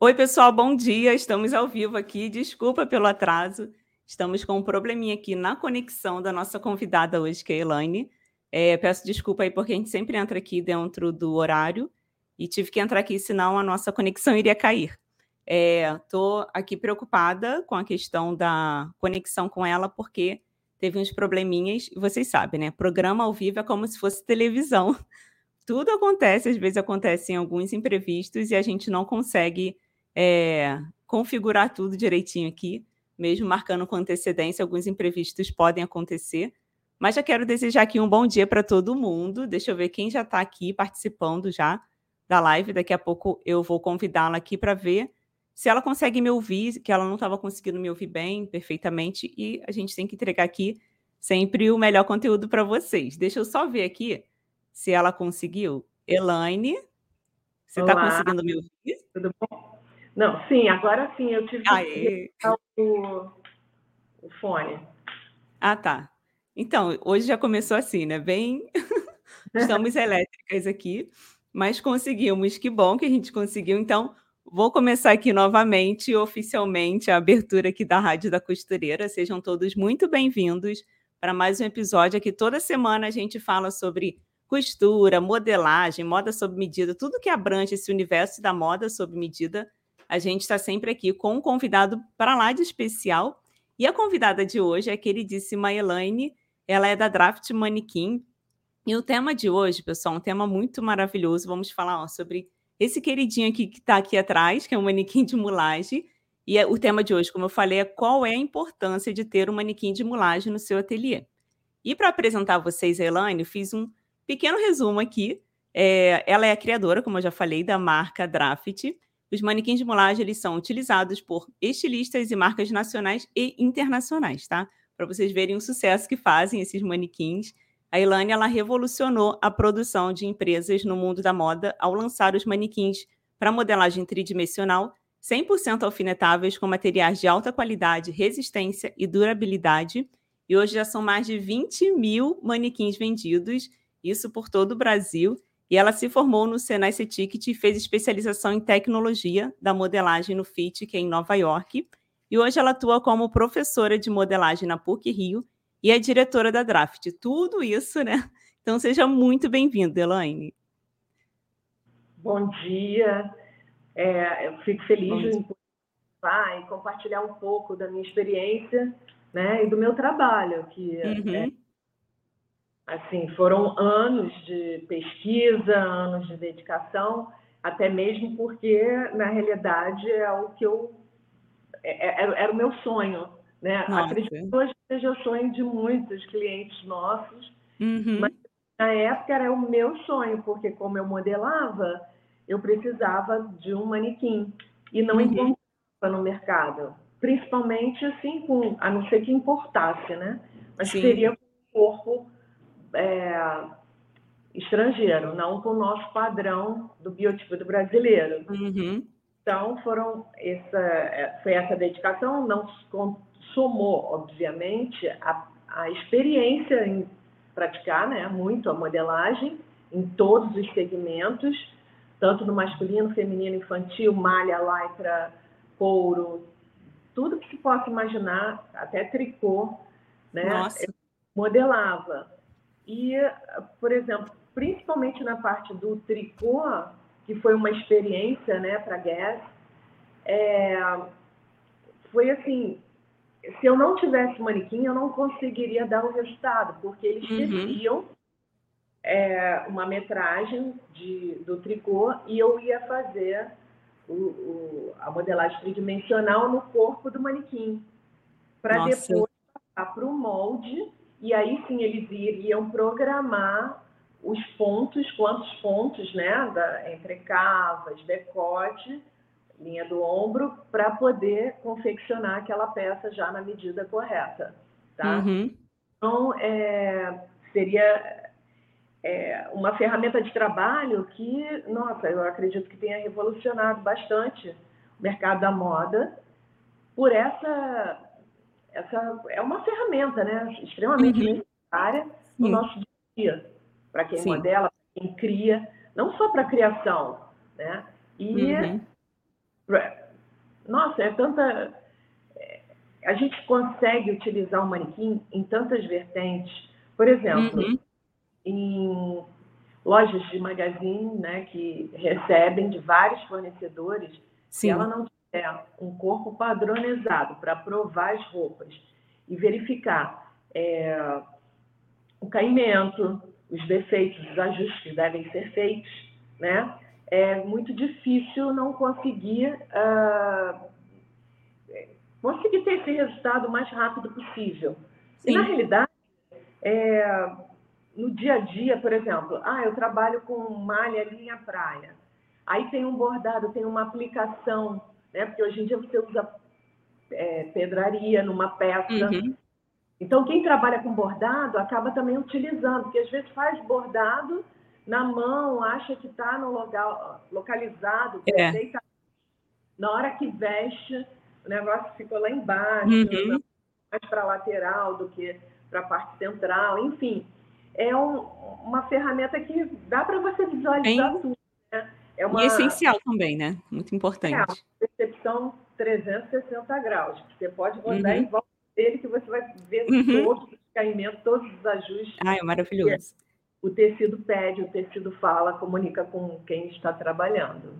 Oi, pessoal, bom dia. Estamos ao vivo aqui. Desculpa pelo atraso. Estamos com um probleminha aqui na conexão da nossa convidada hoje, que é a Elaine. É, peço desculpa aí, porque a gente sempre entra aqui dentro do horário e tive que entrar aqui, senão a nossa conexão iria cair. Estou é, aqui preocupada com a questão da conexão com ela, porque teve uns probleminhas, e vocês sabem, né? Programa ao vivo é como se fosse televisão. Tudo acontece, às vezes acontecem alguns imprevistos e a gente não consegue é, configurar tudo direitinho aqui, mesmo marcando com antecedência, alguns imprevistos podem acontecer. Mas já quero desejar aqui um bom dia para todo mundo. Deixa eu ver quem já está aqui participando já da live. Daqui a pouco eu vou convidá-la aqui para ver se ela consegue me ouvir, que ela não estava conseguindo me ouvir bem, perfeitamente, e a gente tem que entregar aqui sempre o melhor conteúdo para vocês. Deixa eu só ver aqui se ela conseguiu. Elaine, você está conseguindo me ouvir? Tudo bom? Não, sim, agora sim, eu tive que o, o fone. Ah, tá. Então, hoje já começou assim, né? Bem. Estamos elétricas aqui, mas conseguimos. Que bom que a gente conseguiu. Então, Vou começar aqui novamente, oficialmente, a abertura aqui da Rádio da Costureira. Sejam todos muito bem-vindos para mais um episódio aqui. Toda semana a gente fala sobre costura, modelagem, moda sob medida, tudo que abrange esse universo da moda sob medida. A gente está sempre aqui com um convidado para lá de especial. E a convidada de hoje é a queridíssima Elaine. Ela é da Draft Manequim. E o tema de hoje, pessoal, um tema muito maravilhoso. Vamos falar ó, sobre esse queridinho aqui que está aqui atrás, que é um manequim de mulagem. E é, o tema de hoje, como eu falei, é qual é a importância de ter um manequim de mulagem no seu ateliê. E para apresentar a vocês a Elaine, fiz um pequeno resumo aqui. É, ela é a criadora, como eu já falei, da marca Draft. Os manequins de mulagem eles são utilizados por estilistas e marcas nacionais e internacionais, tá? Para vocês verem o sucesso que fazem esses manequins. A Ilane ela revolucionou a produção de empresas no mundo da moda ao lançar os manequins para modelagem tridimensional 100% alfinetáveis com materiais de alta qualidade, resistência e durabilidade. E hoje já são mais de 20 mil manequins vendidos, isso por todo o Brasil. E ela se formou no Senai C-Ticket e fez especialização em tecnologia da modelagem no FIT, que é em Nova York. E hoje ela atua como professora de modelagem na PUC Rio e é diretora da Draft. Tudo isso, né? Então seja muito bem-vinda, Elaine. Bom dia. É, eu fico feliz de participar e compartilhar um pouco da minha experiência né, e do meu trabalho, que uhum. é, assim, foram anos de pesquisa, anos de dedicação, até mesmo porque, na realidade, é o que eu. É, é era o meu sonho né? Acredito que hoje seja o sonho de muitos clientes nossos, uhum. mas na época era o meu sonho, porque como eu modelava, eu precisava de um manequim e não uhum. encontrava no mercado. Principalmente assim, com, a não ser que importasse, né? Mas Sim. seria com um corpo é, estrangeiro, não com o nosso padrão do biotipo do brasileiro. Uhum. Então, foram essa, é, foi essa dedicação, não somou, obviamente, a, a experiência em praticar né, muito a modelagem em todos os segmentos, tanto no masculino, feminino, infantil, malha, lycra, couro, tudo que se possa imaginar, até tricô, né? Nossa. modelava. E, por exemplo, principalmente na parte do tricô, que foi uma experiência né, para a Guess, é, foi assim, se eu não tivesse manequim, eu não conseguiria dar o resultado, porque eles uhum. é, uma metragem de, do tricô e eu ia fazer o, o, a modelagem tridimensional no corpo do manequim, para depois passar para o molde, e aí sim eles iriam programar os pontos, quantos pontos, né, da, entre cavas, decote, linha do ombro, para poder confeccionar aquela peça já na medida correta, tá? Uhum. Então, é, seria é, uma ferramenta de trabalho que, nossa, eu acredito que tenha revolucionado bastante o mercado da moda por essa, essa é uma ferramenta, né, extremamente uhum. necessária no Sim. nosso dia, para quem Sim. modela, para quem cria, não só para criação, né? E uhum Nossa, é tanta. É, a gente consegue utilizar o manequim em tantas vertentes. Por exemplo, uhum. em lojas de magazine, né, que recebem de vários fornecedores, Sim. ela não tiver um corpo padronizado para provar as roupas e verificar é, o caimento, os defeitos, os ajustes que devem ser feitos, né? É muito difícil não conseguir uh, conseguir ter esse resultado o mais rápido possível. Sim. E na realidade, é, no dia a dia, por exemplo, ah, eu trabalho com malha linha praia. Aí tem um bordado, tem uma aplicação, né? Porque hoje em dia você usa é, pedraria numa peça. Uhum. Então, quem trabalha com bordado acaba também utilizando, porque às vezes faz bordado na mão, acha que está no local, localizado, é. Na hora que veste, o negócio ficou lá embaixo, uhum. mais para a lateral do que para a parte central, enfim. É um, uma ferramenta que dá para você visualizar tudo. É uma, e essencial também, né? Muito importante. É uma percepção 360 graus. Você pode rodar uhum. em volta dele que você vai ver uhum. todos os caimentos, todos os ajustes. Ah, é maravilhoso. O tecido pede, o tecido fala, comunica com quem está trabalhando.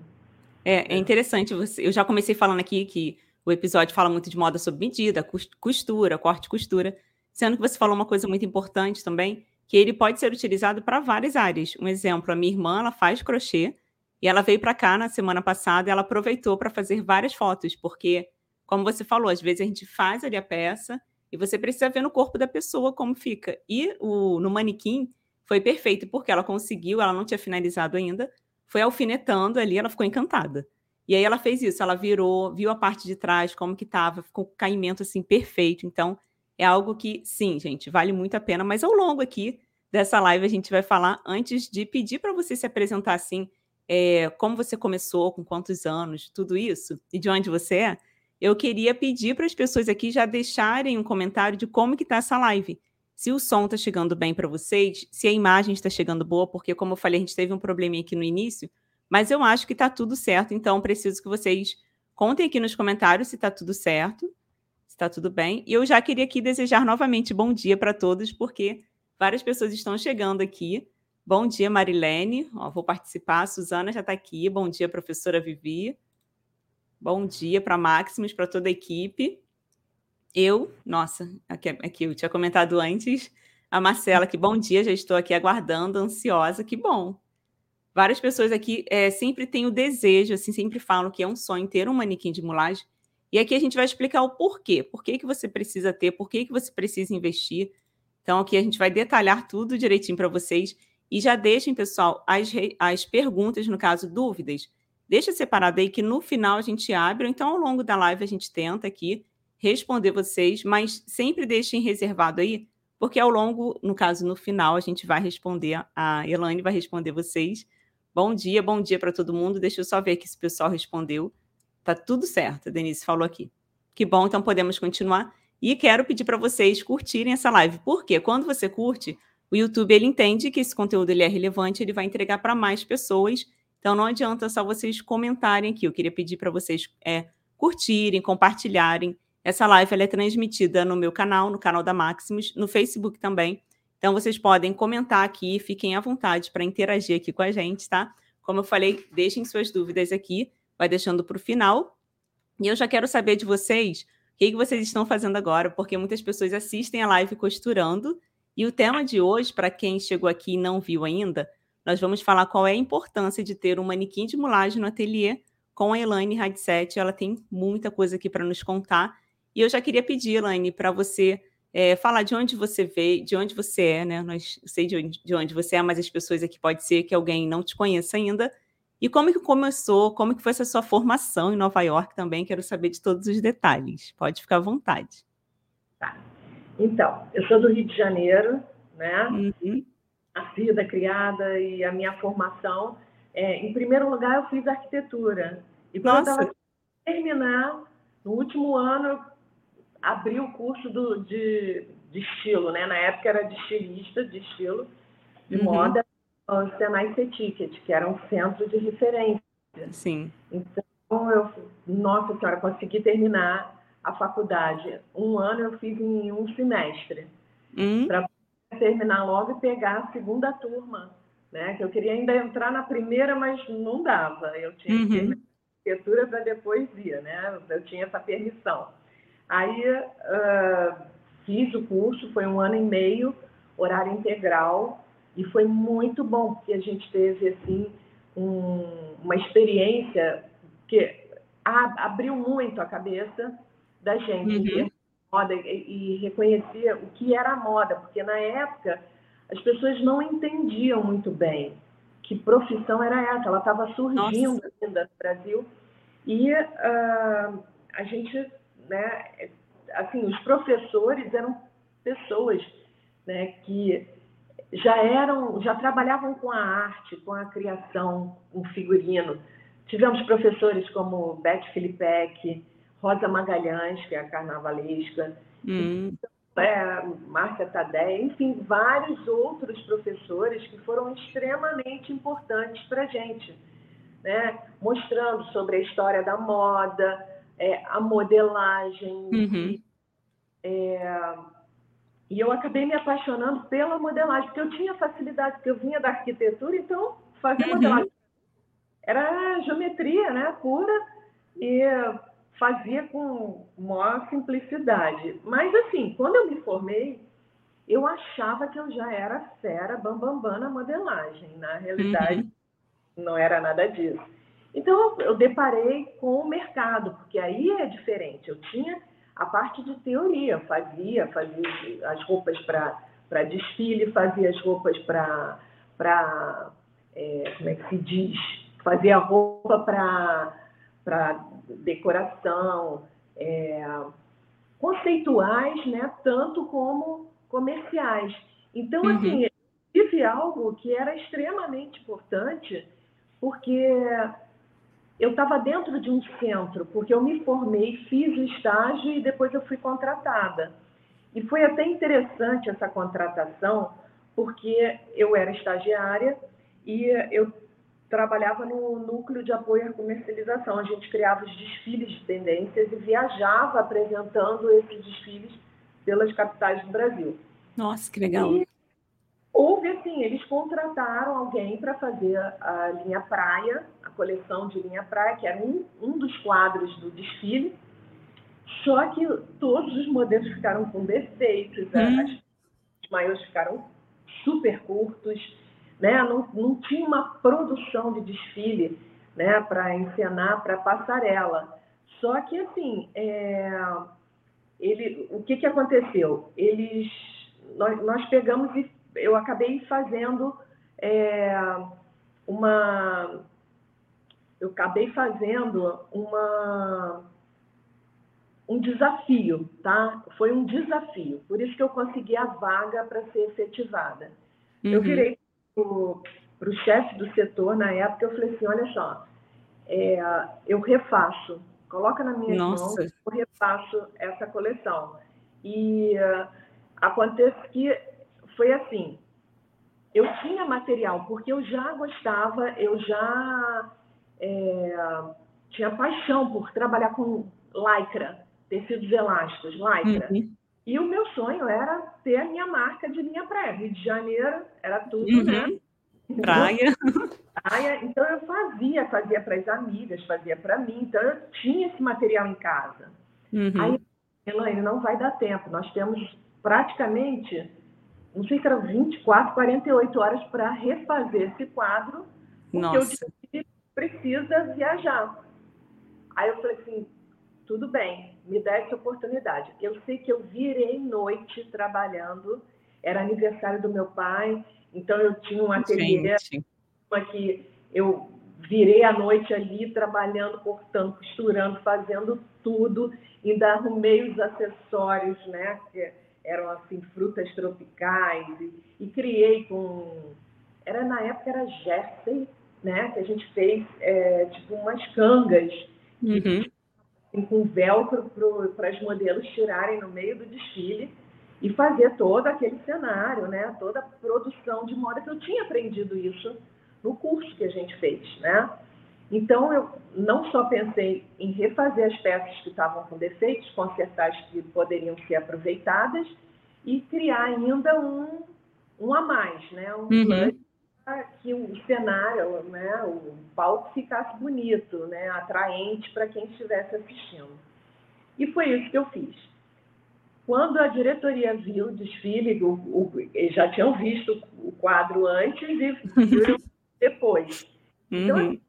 É, é interessante. Você, eu já comecei falando aqui que o episódio fala muito de moda sob medida, costura, corte e costura, sendo que você falou uma coisa muito importante também, que ele pode ser utilizado para várias áreas. Um exemplo, a minha irmã, ela faz crochê e ela veio para cá na semana passada e ela aproveitou para fazer várias fotos, porque como você falou, às vezes a gente faz ali a peça e você precisa ver no corpo da pessoa como fica. E o, no manequim foi perfeito, porque ela conseguiu, ela não tinha finalizado ainda, foi alfinetando ali, ela ficou encantada. E aí ela fez isso, ela virou, viu a parte de trás, como que estava, ficou com caimento assim perfeito. Então, é algo que, sim, gente, vale muito a pena, mas ao longo aqui dessa live a gente vai falar antes de pedir para você se apresentar assim, é, como você começou, com quantos anos, tudo isso, e de onde você é eu queria pedir para as pessoas aqui já deixarem um comentário de como que está essa live. Se o som está chegando bem para vocês, se a imagem está chegando boa, porque como eu falei, a gente teve um probleminha aqui no início, mas eu acho que está tudo certo, então preciso que vocês contem aqui nos comentários se está tudo certo, se está tudo bem. E eu já queria aqui desejar novamente bom dia para todos, porque várias pessoas estão chegando aqui. Bom dia, Marilene. Ó, vou participar. A Suzana já está aqui. Bom dia, professora Vivi. Bom dia para Maximus, para toda a equipe. Eu, nossa, aqui, aqui eu tinha comentado antes, a Marcela, que bom dia, já estou aqui aguardando, ansiosa, que bom. Várias pessoas aqui é, sempre têm o desejo, assim, sempre falam que é um sonho ter um manequim de mulagem. E aqui a gente vai explicar o porquê. Por que, que você precisa ter, por que, que você precisa investir. Então, aqui a gente vai detalhar tudo direitinho para vocês. E já deixem, pessoal, as, as perguntas, no caso, dúvidas Deixa separado aí que no final a gente abre, ou então ao longo da live a gente tenta aqui responder vocês, mas sempre deixem reservado aí, porque ao longo, no caso, no final, a gente vai responder, a Elaine vai responder vocês. Bom dia, bom dia para todo mundo. Deixa eu só ver aqui se o pessoal respondeu. Tá tudo certo, a Denise falou aqui. Que bom, então podemos continuar. E quero pedir para vocês curtirem essa live, porque quando você curte, o YouTube ele entende que esse conteúdo ele é relevante, ele vai entregar para mais pessoas então não adianta só vocês comentarem aqui. Eu queria pedir para vocês é, curtirem, compartilharem. Essa live ela é transmitida no meu canal, no canal da Maximus, no Facebook também. Então vocês podem comentar aqui, fiquem à vontade para interagir aqui com a gente, tá? Como eu falei, deixem suas dúvidas aqui, vai deixando para o final. E eu já quero saber de vocês o que, que vocês estão fazendo agora, porque muitas pessoas assistem a live costurando. E o tema de hoje, para quem chegou aqui e não viu ainda, nós vamos falar qual é a importância de ter um manequim de mulagem no ateliê com a Elaine Radset. Ela tem muita coisa aqui para nos contar. E eu já queria pedir, Elaine, para você é, falar de onde você veio, de onde você é, né? Nós sei de onde, de onde você é, mas as pessoas aqui pode ser que alguém não te conheça ainda. E como que começou, como que foi essa sua formação em Nova York também? Quero saber de todos os detalhes. Pode ficar à vontade. Tá. Então, eu sou do Rio de Janeiro, né? Uhum nascida, criada e a minha formação. É, em primeiro lugar, eu fiz arquitetura. E quando eu terminar, no último ano, abri o curso do, de, de estilo, né? Na época era de estilista, de estilo, de uhum. moda, o Senai C-Ticket, que era um centro de referência. Sim. Então, eu nossa senhora, consegui terminar a faculdade. Um ano eu fiz em um semestre. Hum. Para terminar logo e pegar a segunda turma. Né? Que eu queria ainda entrar na primeira, mas não dava. Eu tinha uhum. que terminar a arquitetura para depois ir, né? Eu tinha essa permissão. Aí uh, fiz o curso, foi um ano e meio, horário integral, e foi muito bom, porque a gente teve assim um, uma experiência que abriu muito a cabeça da gente uhum. moda e, e reconhecer o que era a moda, porque na época as pessoas não entendiam muito bem que profissão era essa, ela estava surgindo Nossa. ainda no Brasil e uh, a gente, né, assim, os professores eram pessoas, né, que já eram, já trabalhavam com a arte, com a criação, com o figurino. Tivemos professores como Beth Filipek, Rosa Magalhães, que é a carnavalesca, hum. é, Márcia Tadé, enfim, vários outros professores que foram extremamente importantes para a gente, né? mostrando sobre a história da moda, é, a modelagem, uhum. é, e eu acabei me apaixonando pela modelagem, porque eu tinha facilidade, porque eu vinha da arquitetura, então fazer uhum. modelagem era geometria, né, pura, e fazia com maior simplicidade. Mas assim, quando eu me formei, eu achava que eu já era fera, bambambam bam, bam na modelagem. Na realidade, uhum. não era nada disso. Então, eu deparei com o mercado, porque aí é diferente. Eu tinha a parte de teoria, fazia, fazia as roupas para desfile, fazia as roupas para, é, como é que se diz, fazia roupa para decoração, é, conceituais, né, tanto como comerciais. Então, uhum. assim, tive algo que era extremamente importante, porque eu estava dentro de um centro, porque eu me formei, fiz o estágio e depois eu fui contratada. E foi até interessante essa contratação, porque eu era estagiária e eu trabalhava no núcleo de apoio à comercialização. A gente criava os desfiles de tendências e viajava apresentando esses desfiles pelas capitais do Brasil. Nossa, que legal! E houve assim, eles contrataram alguém para fazer a linha praia coleção de linha praia, que era um, um dos quadros do desfile. Só que todos os modelos ficaram com defeitos, hum. as, os maiores ficaram super curtos, né? não, não tinha uma produção de desfile né? para encenar para passarela. Só que, assim, é, ele, o que, que aconteceu? Eles, nós, nós pegamos e eu acabei fazendo é, uma eu acabei fazendo uma, um desafio, tá? Foi um desafio, por isso que eu consegui a vaga para ser efetivada. Uhum. Eu virei para o chefe do setor na época, eu falei assim, olha só, é, eu refaço, coloca na minha mão, eu refaço essa coleção. E uh, acontece que foi assim, eu tinha material, porque eu já gostava, eu já é, tinha paixão por trabalhar com lycra, tecidos elásticos, lycra. Uhum. E o meu sonho era ter a minha marca de linha praia. Rio de Janeiro era tudo, uhum. né? Praia. Praia. Então eu fazia, fazia para as amigas, fazia para mim. Então eu tinha esse material em casa. Uhum. Aí, Elaine, não vai dar tempo. Nós temos praticamente, não sei se eram 24, 48 horas para refazer esse quadro. Porque Nossa. eu precisa viajar. Aí eu falei assim, tudo bem, me dá essa oportunidade. Eu sei que eu virei noite trabalhando, era aniversário do meu pai, então eu tinha um ateliê que eu virei a noite ali trabalhando, cortando, costurando, fazendo tudo, ainda arrumei os acessórios, né, que eram assim frutas tropicais e, e criei com era na época era jersey né? Que a gente fez é, tipo umas cangas uhum. assim, com velcro para os modelos tirarem no meio do desfile e fazer todo aquele cenário, né? Toda a produção de moda que eu tinha aprendido isso no curso que a gente fez, né? Então, eu não só pensei em refazer as peças que estavam com defeitos, consertar as que poderiam ser aproveitadas e criar ainda um, um a mais, né? um uhum. Para que o cenário, né? o palco ficasse bonito, né? atraente para quem estivesse assistindo. E foi isso que eu fiz. Quando a diretoria viu o desfile, o, o, eles já tinham visto o quadro antes e viram depois. Então, uhum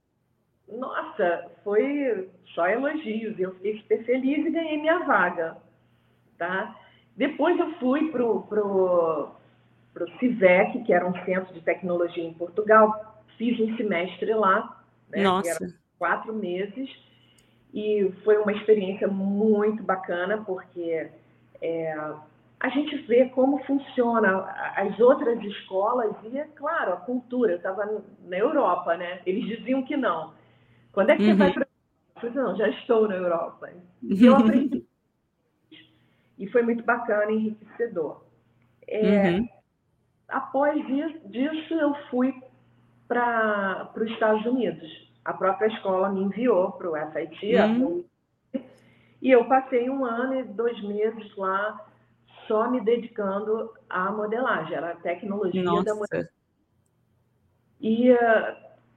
nossa, foi só elogios. Eu fiquei super feliz e ganhei minha vaga, tá? Depois eu fui para o pro, pro CIVEC, que era um centro de tecnologia em Portugal. Fiz um semestre lá, né? Nossa. quatro meses. E foi uma experiência muito bacana, porque é, a gente vê como funciona as outras escolas e, é claro, a cultura. Eu estava na Europa, né? Eles diziam que não. Quando é que uhum. você vai uhum. para a Europa? Não, já estou na Europa. E eu aprendi. e foi muito bacana enriquecedor. É, uhum. Após disso, eu fui para os Estados Unidos. A própria escola me enviou para o FIT, uhum. e eu passei um ano e dois meses lá só me dedicando à modelagem, era a tecnologia Nossa. da modelagem. E uh,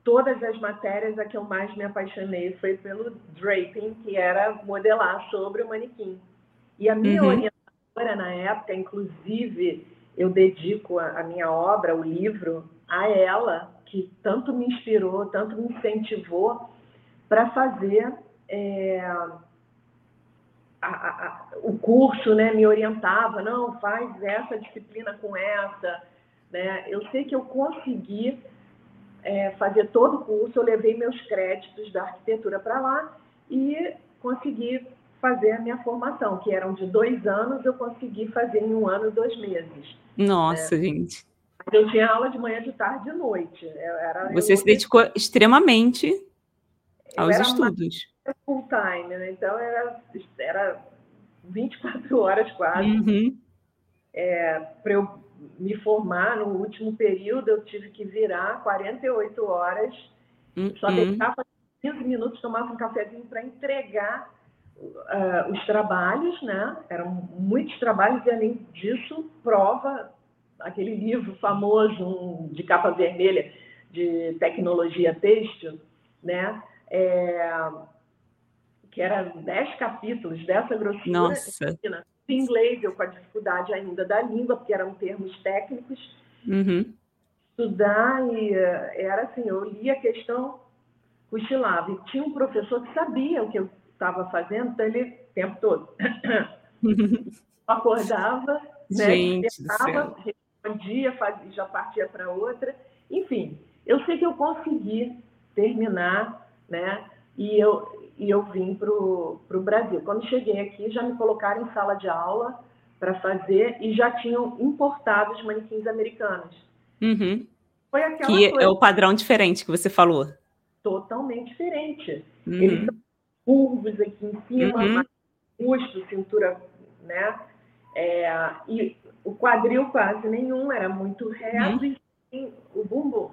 todas as matérias, a que eu mais me apaixonei foi pelo draping, que era modelar sobre o manequim. E a minha uhum. orientadora na época, inclusive, eu dedico a, a, minha obra, o livro, a ela, que tanto me inspirou, tanto me incentivou para fazer é, a, a, o curso, né? Me orientava, não, faz essa disciplina com essa, né? Eu sei que eu consegui é, fazer todo o curso, eu levei meus créditos da arquitetura para lá e consegui fazer a minha formação, que eram de dois anos, eu consegui fazer em um ano e dois meses. Nossa, né? gente. Eu tinha aula de manhã, de tarde e de noite. Era, Você eu... se dedicou extremamente aos estudos. Full time, né? então era, era 24 horas quase. Uhum. É, para eu me formar no último período, eu tive que virar 48 horas, uhum. só deixava 15 minutos, tomava um cafezinho para entregar uh, os trabalhos, né? Eram muitos trabalhos, e além disso, prova, aquele livro famoso um, de capa vermelha de tecnologia têxtil, né? É, que era 10 capítulos dessa grossura. Nossa inglês, eu com a dificuldade ainda da língua, porque eram termos técnicos. Uhum. Estudar e eh, era assim, eu lia a questão, cochilava. E tinha um professor que sabia o que eu estava fazendo, então ele o tempo todo. acordava, né, esperava, respondia, fazia, já partia para outra. Enfim, eu sei que eu consegui terminar, né? E eu, e eu vim para o Brasil. Quando cheguei aqui, já me colocaram em sala de aula para fazer e já tinham importado os manequins americanos. Uhum. Foi aquela que coisa... é o padrão diferente que você falou. Totalmente diferente. Uhum. Eles são curvos aqui em cima, uhum. busto, cintura, né? É, e o quadril quase nenhum, era muito reto uhum. e o bumbum.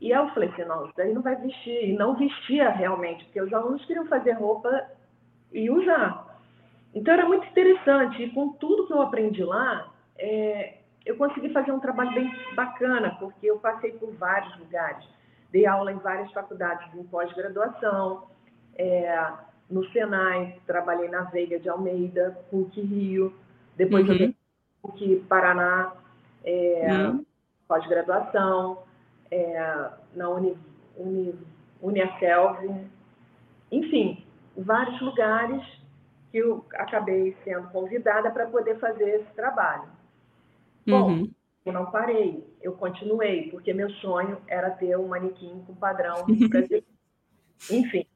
E eu falei assim, não, isso daí não vai vestir. E não vestia realmente, porque os alunos queriam fazer roupa e usar. Então era muito interessante. E com tudo que eu aprendi lá, é, eu consegui fazer um trabalho bem bacana, porque eu passei por vários lugares. Dei aula em várias faculdades em pós-graduação, é, no Senai, trabalhei na Veiga de Almeida, PUC Rio, depois uhum. PUC Paraná, é, uhum. pós-graduação é, na Uni, Uni, enfim, vários lugares que eu acabei sendo convidada para poder fazer esse trabalho. Bom, uhum. eu não parei, eu continuei, porque meu sonho era ter um manequim com padrão brasileiro. Enfim,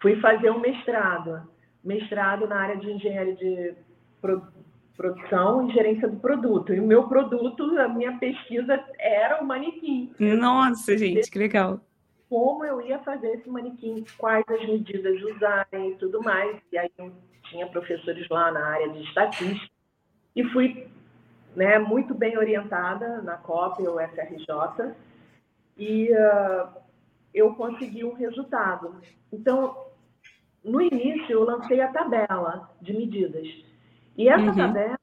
fui fazer um mestrado, mestrado na área de engenharia de produção e gerência do produto. E o meu produto, a minha pesquisa era o manequim. Nossa, gente, que legal. Como eu ia fazer esse manequim, quais as medidas usarem e tudo mais. E aí eu tinha professores lá na área de estatística e fui né, muito bem orientada na COP ou FRJ. E uh, eu consegui um resultado. Então, no início, eu lancei a tabela de medidas. E essa uhum. tabela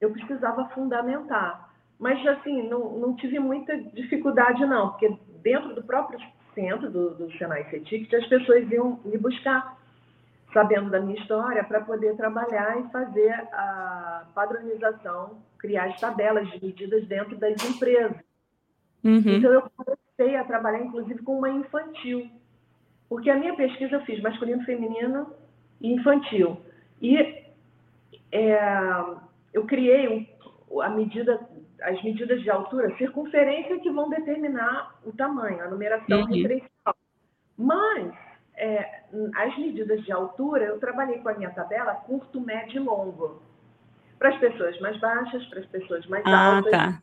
eu precisava fundamentar. Mas, assim, não, não tive muita dificuldade, não, porque dentro do próprio centro do, do Senai CETIC, as pessoas iam me buscar, sabendo da minha história, para poder trabalhar e fazer a padronização, criar as tabelas de medidas dentro das empresas. Uhum. Então, eu comecei a trabalhar, inclusive, com uma infantil. Porque a minha pesquisa eu fiz masculino, feminino e infantil. E é, eu criei a medida, as medidas de altura, circunferência que vão determinar o tamanho, a numeração uhum. referencial. Mas é, as medidas de altura, eu trabalhei com a minha tabela curto, médio e longo. Para as pessoas mais baixas, para as pessoas mais ah, altas. Tá.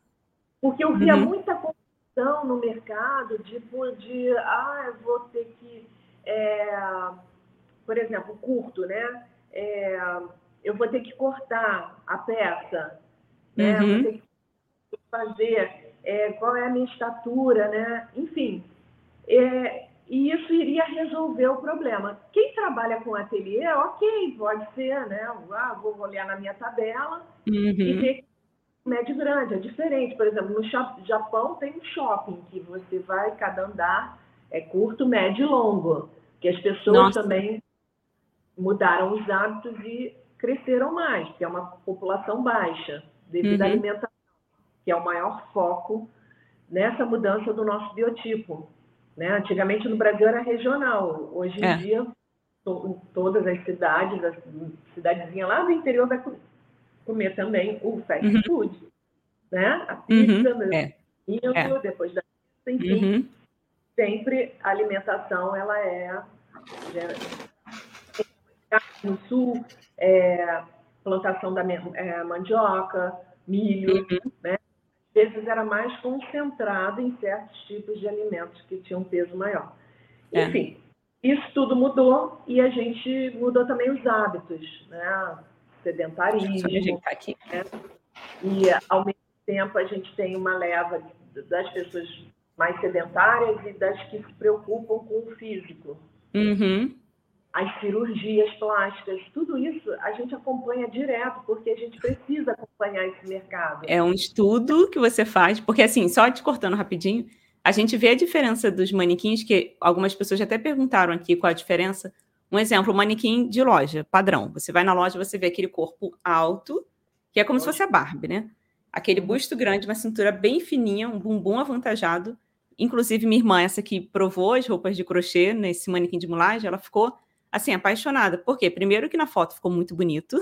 Porque eu via uhum. muita confusão no mercado, tipo, de, ah, eu vou ter que, é, por exemplo, curto, né? É, eu vou ter que cortar a peça, né? Uhum. Vou ter que fazer é, qual é a minha estatura, né? Enfim, é, e isso iria resolver o problema. Quem trabalha com ateliê, ok, pode ser, né? Ah, vou olhar na minha tabela uhum. e ver médio grande, é diferente. Por exemplo, no Japão tem um shopping que você vai, cada andar é curto, médio e longo. Que as pessoas Nossa. também mudaram os hábitos e cresceram mais, que é uma população baixa, devido uhum. à alimentação, que é o maior foco nessa mudança do nosso biotipo. Né? Antigamente no Brasil era regional, hoje em é. dia to, todas as cidades, a cidadezinha lá do interior vai comer também o fast uhum. food, né? A pizza, uhum. é. indo, é. depois da pizza, enfim. Uhum. Sempre a alimentação ela é no sul, é, plantação da é, mandioca, milho, uhum. né? Às vezes era mais concentrado em certos tipos de alimentos que tinham peso maior. É. Enfim, isso tudo mudou e a gente mudou também os hábitos, né? Sedentarismo. Aqui. Né? E ao mesmo tempo a gente tem uma leva das pessoas mais sedentárias e das que se preocupam com o físico. Uhum as cirurgias plásticas, tudo isso a gente acompanha direto, porque a gente precisa acompanhar esse mercado. É um estudo que você faz, porque assim, só te cortando rapidinho, a gente vê a diferença dos manequins, que algumas pessoas até perguntaram aqui qual a diferença. Um exemplo, um manequim de loja, padrão. Você vai na loja, você vê aquele corpo alto, que é como se fosse a Barbie, né? Aquele uhum. busto grande, uma cintura bem fininha, um bumbum avantajado. Inclusive, minha irmã, essa que provou as roupas de crochê nesse manequim de mulagem, ela ficou assim, apaixonada. Por quê? Primeiro que na foto ficou muito bonito.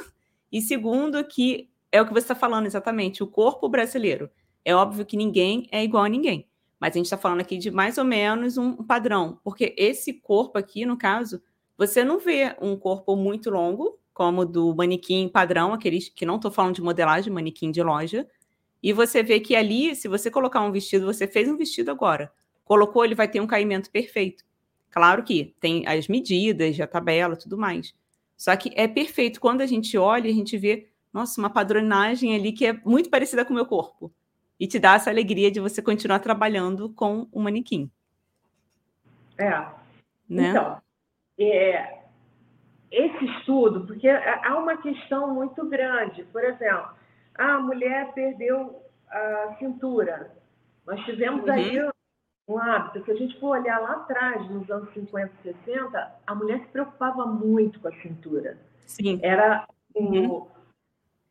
E segundo que é o que você está falando exatamente, o corpo brasileiro. É óbvio que ninguém é igual a ninguém. Mas a gente está falando aqui de mais ou menos um padrão. Porque esse corpo aqui, no caso, você não vê um corpo muito longo, como do manequim padrão, aqueles que não estou falando de modelagem, manequim de loja. E você vê que ali, se você colocar um vestido, você fez um vestido agora. Colocou, ele vai ter um caimento perfeito. Claro que tem as medidas, a tabela, tudo mais. Só que é perfeito. Quando a gente olha, a gente vê, nossa, uma padronagem ali que é muito parecida com o meu corpo. E te dá essa alegria de você continuar trabalhando com o manequim. É. Né? Então, é, esse estudo, porque há uma questão muito grande. Por exemplo, a mulher perdeu a cintura. Nós tivemos uhum. aí um hábito. Se a gente for olhar lá atrás, nos anos 50, 60, a mulher se preocupava muito com a cintura. Sim. Era, uhum. o,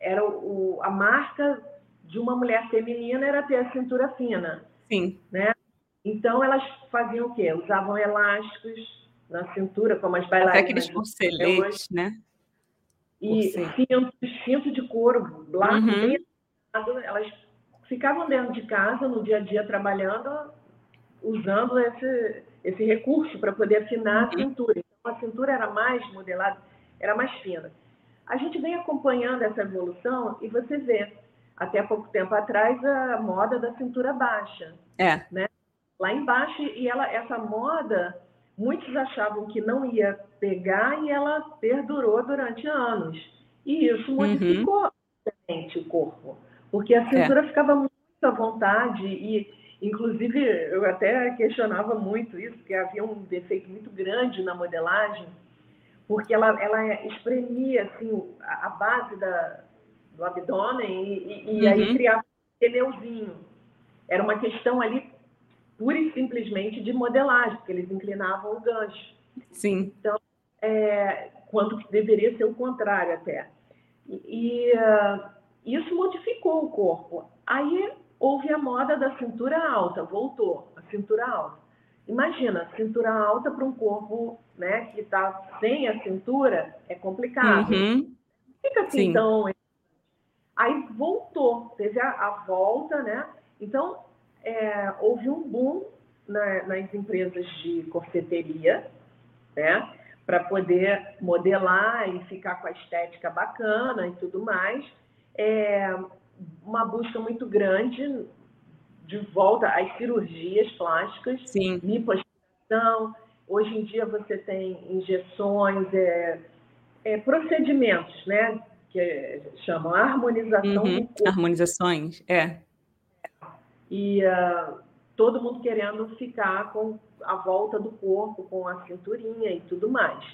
era o, a marca de uma mulher feminina era ter a cintura fina. Sim. Né? Então, elas faziam o quê? Usavam elásticos na cintura, como as bailarinas. Até aqueles corceletes, né? E cinto, cinto de couro, largo, uhum. elas ficavam dentro de casa, no dia a dia, trabalhando, usando esse, esse recurso para poder afinar a uhum. cintura. Então, a cintura era mais modelada, era mais fina. A gente vem acompanhando essa evolução e você vê, até pouco tempo atrás, a moda da cintura baixa. É. Né? Lá embaixo, e ela, essa moda, muitos achavam que não ia pegar e ela perdurou durante anos. E isso uhum. modificou uhum. o corpo, porque a cintura é. ficava muito à vontade e e Inclusive, eu até questionava muito isso, porque havia um defeito muito grande na modelagem, porque ela, ela espremia assim, a, base da, do abdômen e, e, uhum. aí criava um pneuzinho. Era uma questão ali pura e simplesmente de modelagem, porque eles inclinavam o gancho. Sim. Então, é, quando deveria ser o contrário até. E, e uh, isso modificou o corpo. Aí houve a moda da cintura alta, voltou a cintura alta. Imagina, cintura alta para um corpo né, que está sem a cintura é complicado. Uhum. Fica assim, Sim. então. Aí voltou, teve a, a volta, né? Então, é, houve um boom na, nas empresas de corseteria, né? Para poder modelar e ficar com a estética bacana e tudo mais. É, uma busca muito grande de volta às cirurgias plásticas, Sim. lipoaspiração. Hoje em dia você tem injeções, é, é, procedimentos, né? Que chamam harmonização uhum. do corpo. Harmonizações, é. E uh, todo mundo querendo ficar com a volta do corpo, com a cinturinha e tudo mais.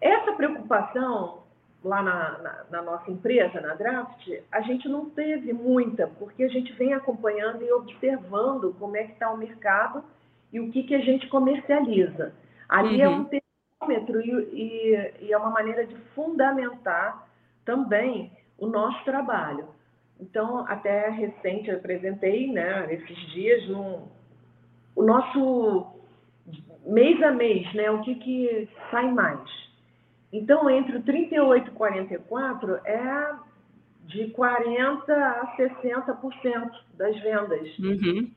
Essa preocupação lá na, na, na, nossa empresa, na Draft, a gente não teve muita, porque a gente vem acompanhando e observando como é que está o mercado e o que, que a gente comercializa. Ali é uhum. é um termômetro e, e, e, é uma maneira de fundamentar também o nosso trabalho. Então, até recente, eu apresentei, né, esses dias, no, o nosso mês a mês, né, o que, que sai mais. Então, entre o 38 e 44 é de 40% a 60% das vendas. Uhum.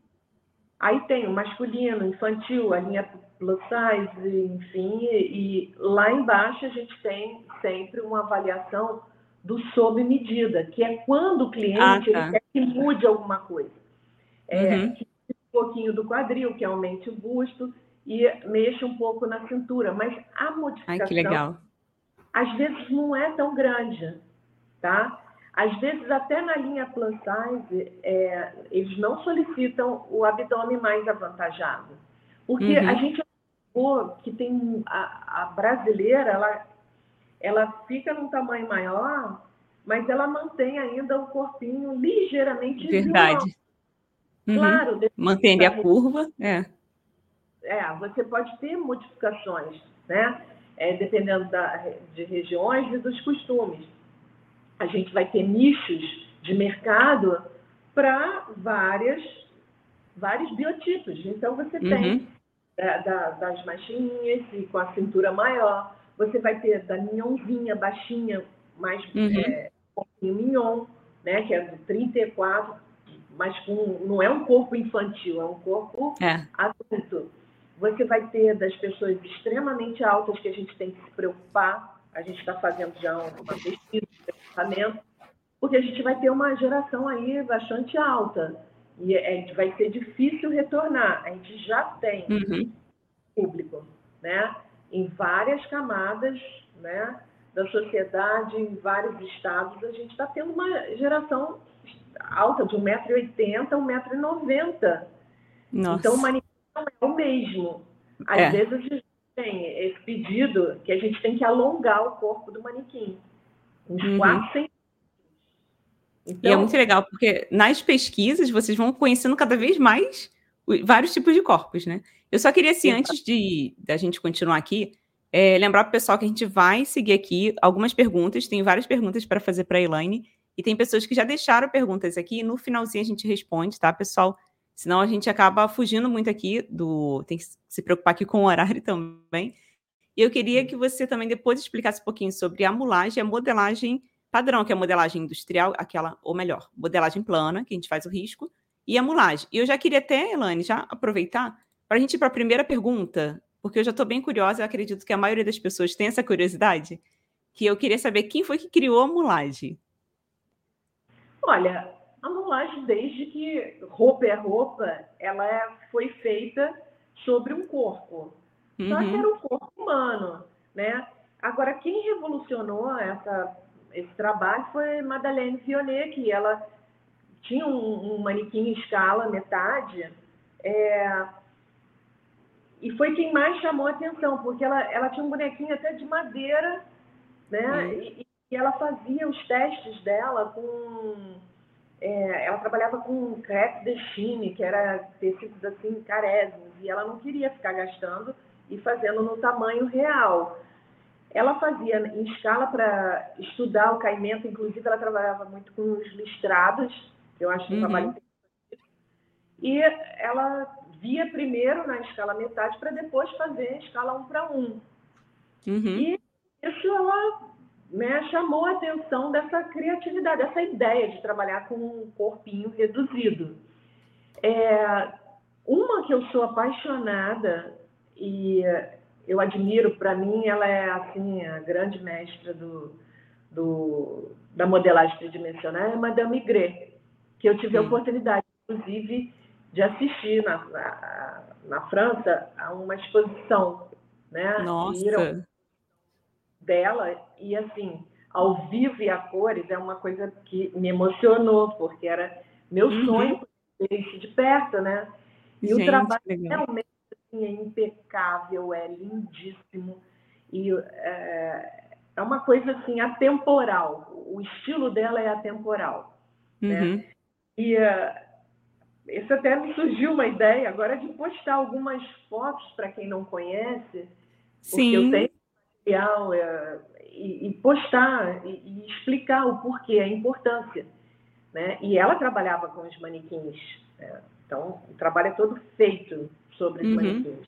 Aí tem o masculino, infantil, a linha plus size, enfim, e, e lá embaixo a gente tem sempre uma avaliação do sob medida, que é quando o cliente ah, tá. quer que mude alguma coisa. É, uhum. que um pouquinho do quadril, que aumente o busto e mexa um pouco na cintura, mas a modificação Ai, às vezes não é tão grande, tá? Às vezes, até na linha plus size, é, eles não solicitam o abdômen mais avantajado. Porque uhum. a gente que tem a, a, brasileira, ela, ela fica num tamanho maior, mas ela mantém ainda o corpinho ligeiramente Verdade. Uhum. Claro. Mantém a curva, é. É, você pode ter modificações, né? é, dependendo da, de regiões e dos costumes. A gente vai ter nichos de mercado para várias vários biotipos. Então você uhum. tem da, da, das machinhas e com a cintura maior, você vai ter da minhonzinha, baixinha, mais uhum. é, um pouquinho mignon, né, que é do 34, mas com, não é um corpo infantil, é um corpo é. adulto. Você vai ter das pessoas extremamente altas que a gente tem que se preocupar. A gente está fazendo já uma pesquisa de pensamento, porque a gente vai ter uma geração aí bastante alta. E é, vai ser difícil retornar. A gente já tem uhum. público, né? Em várias camadas, né? Da sociedade, em vários estados, a gente está tendo uma geração alta de 1,80m, 1,90m. Então, uma não é o mesmo. Às é. vezes a gente tem esse pedido que a gente tem que alongar o corpo do manequim. Uns uhum. 4 centímetros. Então, e é então muito legal, porque nas pesquisas vocês vão conhecendo cada vez mais vários tipos de corpos, né? Eu só queria, assim, antes de da gente continuar aqui, é, lembrar para o pessoal que a gente vai seguir aqui algumas perguntas. Tem várias perguntas para fazer para a Elaine. E tem pessoas que já deixaram perguntas aqui. No finalzinho a gente responde, tá, pessoal? Senão a gente acaba fugindo muito aqui do. Tem que se preocupar aqui com o horário também. E eu queria que você também depois explicasse um pouquinho sobre a mulagem, a modelagem padrão, que é a modelagem industrial, aquela, ou melhor, modelagem plana, que a gente faz o risco, e a mulagem. E eu já queria até, Elane, já aproveitar para a gente ir para a primeira pergunta, porque eu já estou bem curiosa, eu acredito que a maioria das pessoas tem essa curiosidade, que eu queria saber quem foi que criou a mulagem. Olha, a mulagem, desde que roupa é roupa, ela foi feita sobre um corpo. Uhum. Só que era um corpo humano, né? Agora, quem revolucionou essa, esse trabalho foi Madeleine Fionet, que ela tinha um, um manequim em escala, metade, é, e foi quem mais chamou a atenção, porque ela, ela tinha um bonequinho até de madeira, né? Uhum. E, e, ela fazia os testes dela com. É, ela trabalhava com crepe de chine, que era tecidos assim carésimos, e ela não queria ficar gastando e fazendo no tamanho real. Ela fazia em escala para estudar o caimento, inclusive ela trabalhava muito com os listrados, que eu acho um uhum. trabalho e ela via primeiro na escala metade para depois fazer em escala um para um. Uhum. E isso ela né, chamou a atenção dessa criatividade, dessa ideia de trabalhar com um corpinho reduzido. É, uma que eu sou apaixonada e eu admiro, para mim, ela é assim a grande mestra do, do da modelagem tridimensional, é Madame Gré, que eu tive a oportunidade, inclusive, de assistir na, na, na França a uma exposição, né? Nossa! Dela, e assim, ao vivo e a cores, é uma coisa que me emocionou, porque era meu uhum. sonho ver isso de perto, né? E Gente, o trabalho realmente assim, é impecável, é lindíssimo, e é, é uma coisa assim, atemporal. O estilo dela é atemporal. Né? Uhum. Né? E uh, isso até me surgiu uma ideia agora de postar algumas fotos para quem não conhece. Sim. eu tenho material é, e, e, postar e, e, explicar o porquê, a importância. Né? E ela trabalhava com os manequins. Né? Então, o trabalho é todo feito sobre os uhum. manequins.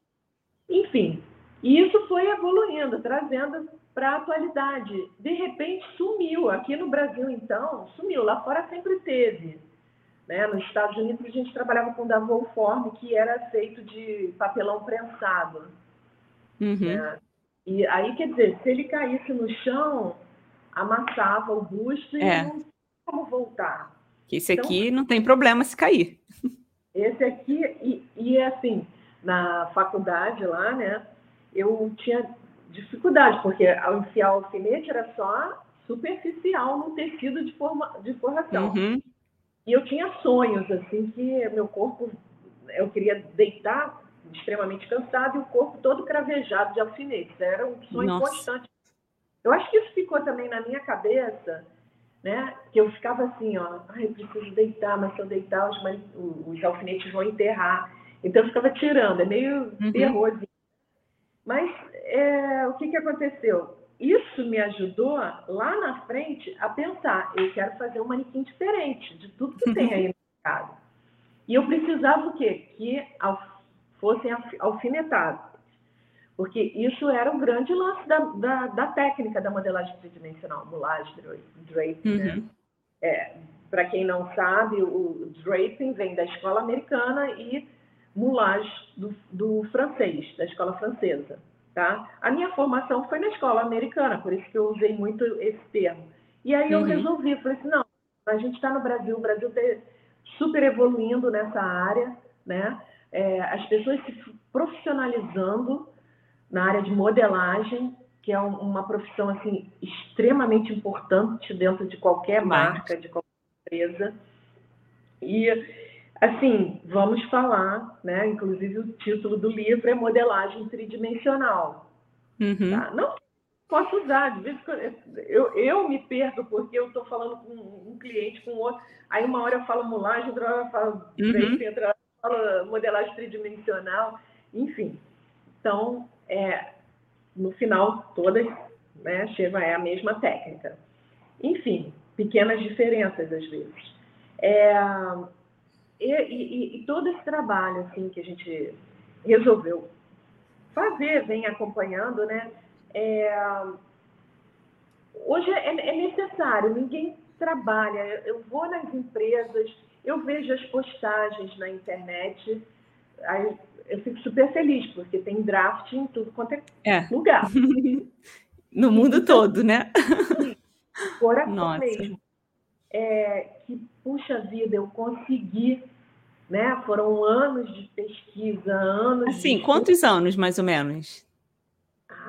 Enfim, e isso foi evoluindo, trazendo para a atualidade. De repente sumiu. Aqui no Brasil, então, sumiu. Lá fora sempre teve. Né? Nos Estados Unidos, a gente trabalhava com Davolform, que era feito de papelão prensado. Uhum. Né? E aí, quer dizer, se ele caísse no chão, amassava o busto e é. não tinha como voltar. Esse então, aqui não tem problema se cair. Esse aqui, e, e assim, na faculdade lá, né, eu tinha dificuldade, porque ao enfiar o alfinete era só superficial no tecido de, forma, de forração. Uhum. E eu tinha sonhos, assim, que meu corpo, eu queria deitar extremamente cansado e o corpo todo cravejado de alfinetes. Era um sonho Nossa. constante. Eu acho que isso ficou também na minha cabeça, né? Que eu ficava assim, ó, ai, eu preciso deitar, mas se eu deitar, os, os alfinetes vão enterrar. Então eu ficava tirando, é meio uhum. terrorzinho. Mas é, o que, que aconteceu? Isso me ajudou lá na frente a pensar, eu quero fazer um manequim diferente de tudo que tem aí no mercado. E eu precisava o quê? Que fossem alfinetados. Porque isso era o grande lance da, da, da técnica da modelagem tridimensional, mulagem, draping. Né? Uhum. Né? É, Para quem não sabe, o draping vem da escola americana e mulagem do, do francês, da escola francesa. Tá? A minha formação foi na escola americana, por isso que eu usei muito esse termo. E aí eu uhum. resolvi, falei assim, não, a gente está no Brasil, o Brasil está super evoluindo nessa área, né? É, as pessoas se profissionalizando na área de modelagem, que é um, uma profissão assim extremamente importante dentro de qualquer marca, de qualquer empresa. E Assim, vamos falar, né? Inclusive o título do livro é modelagem tridimensional. Uhum. Tá? Não posso usar, de vez eu, eu me perco porque eu estou falando com um cliente, com outro, aí uma hora eu falo mulagem, outra hora eu falo, uhum. outra hora eu falo modelagem tridimensional, enfim. Então, é, no final, todas né, chegam é a mesma técnica. Enfim, pequenas diferenças às vezes. É, e, e, e, todo esse trabalho assim que a gente resolveu fazer, vem acompanhando, né? É, hoje é, é, necessário, ninguém trabalha. Eu vou nas empresas, eu vejo as postagens na internet, aí eu fico super feliz, porque tem draft em tudo quanto é, é. lugar. no mundo então, todo, né? Coração Nossa. mesmo. É, que, puxa vida, eu consegui né? Foram anos de pesquisa, anos. Assim, de... quantos anos mais ou menos?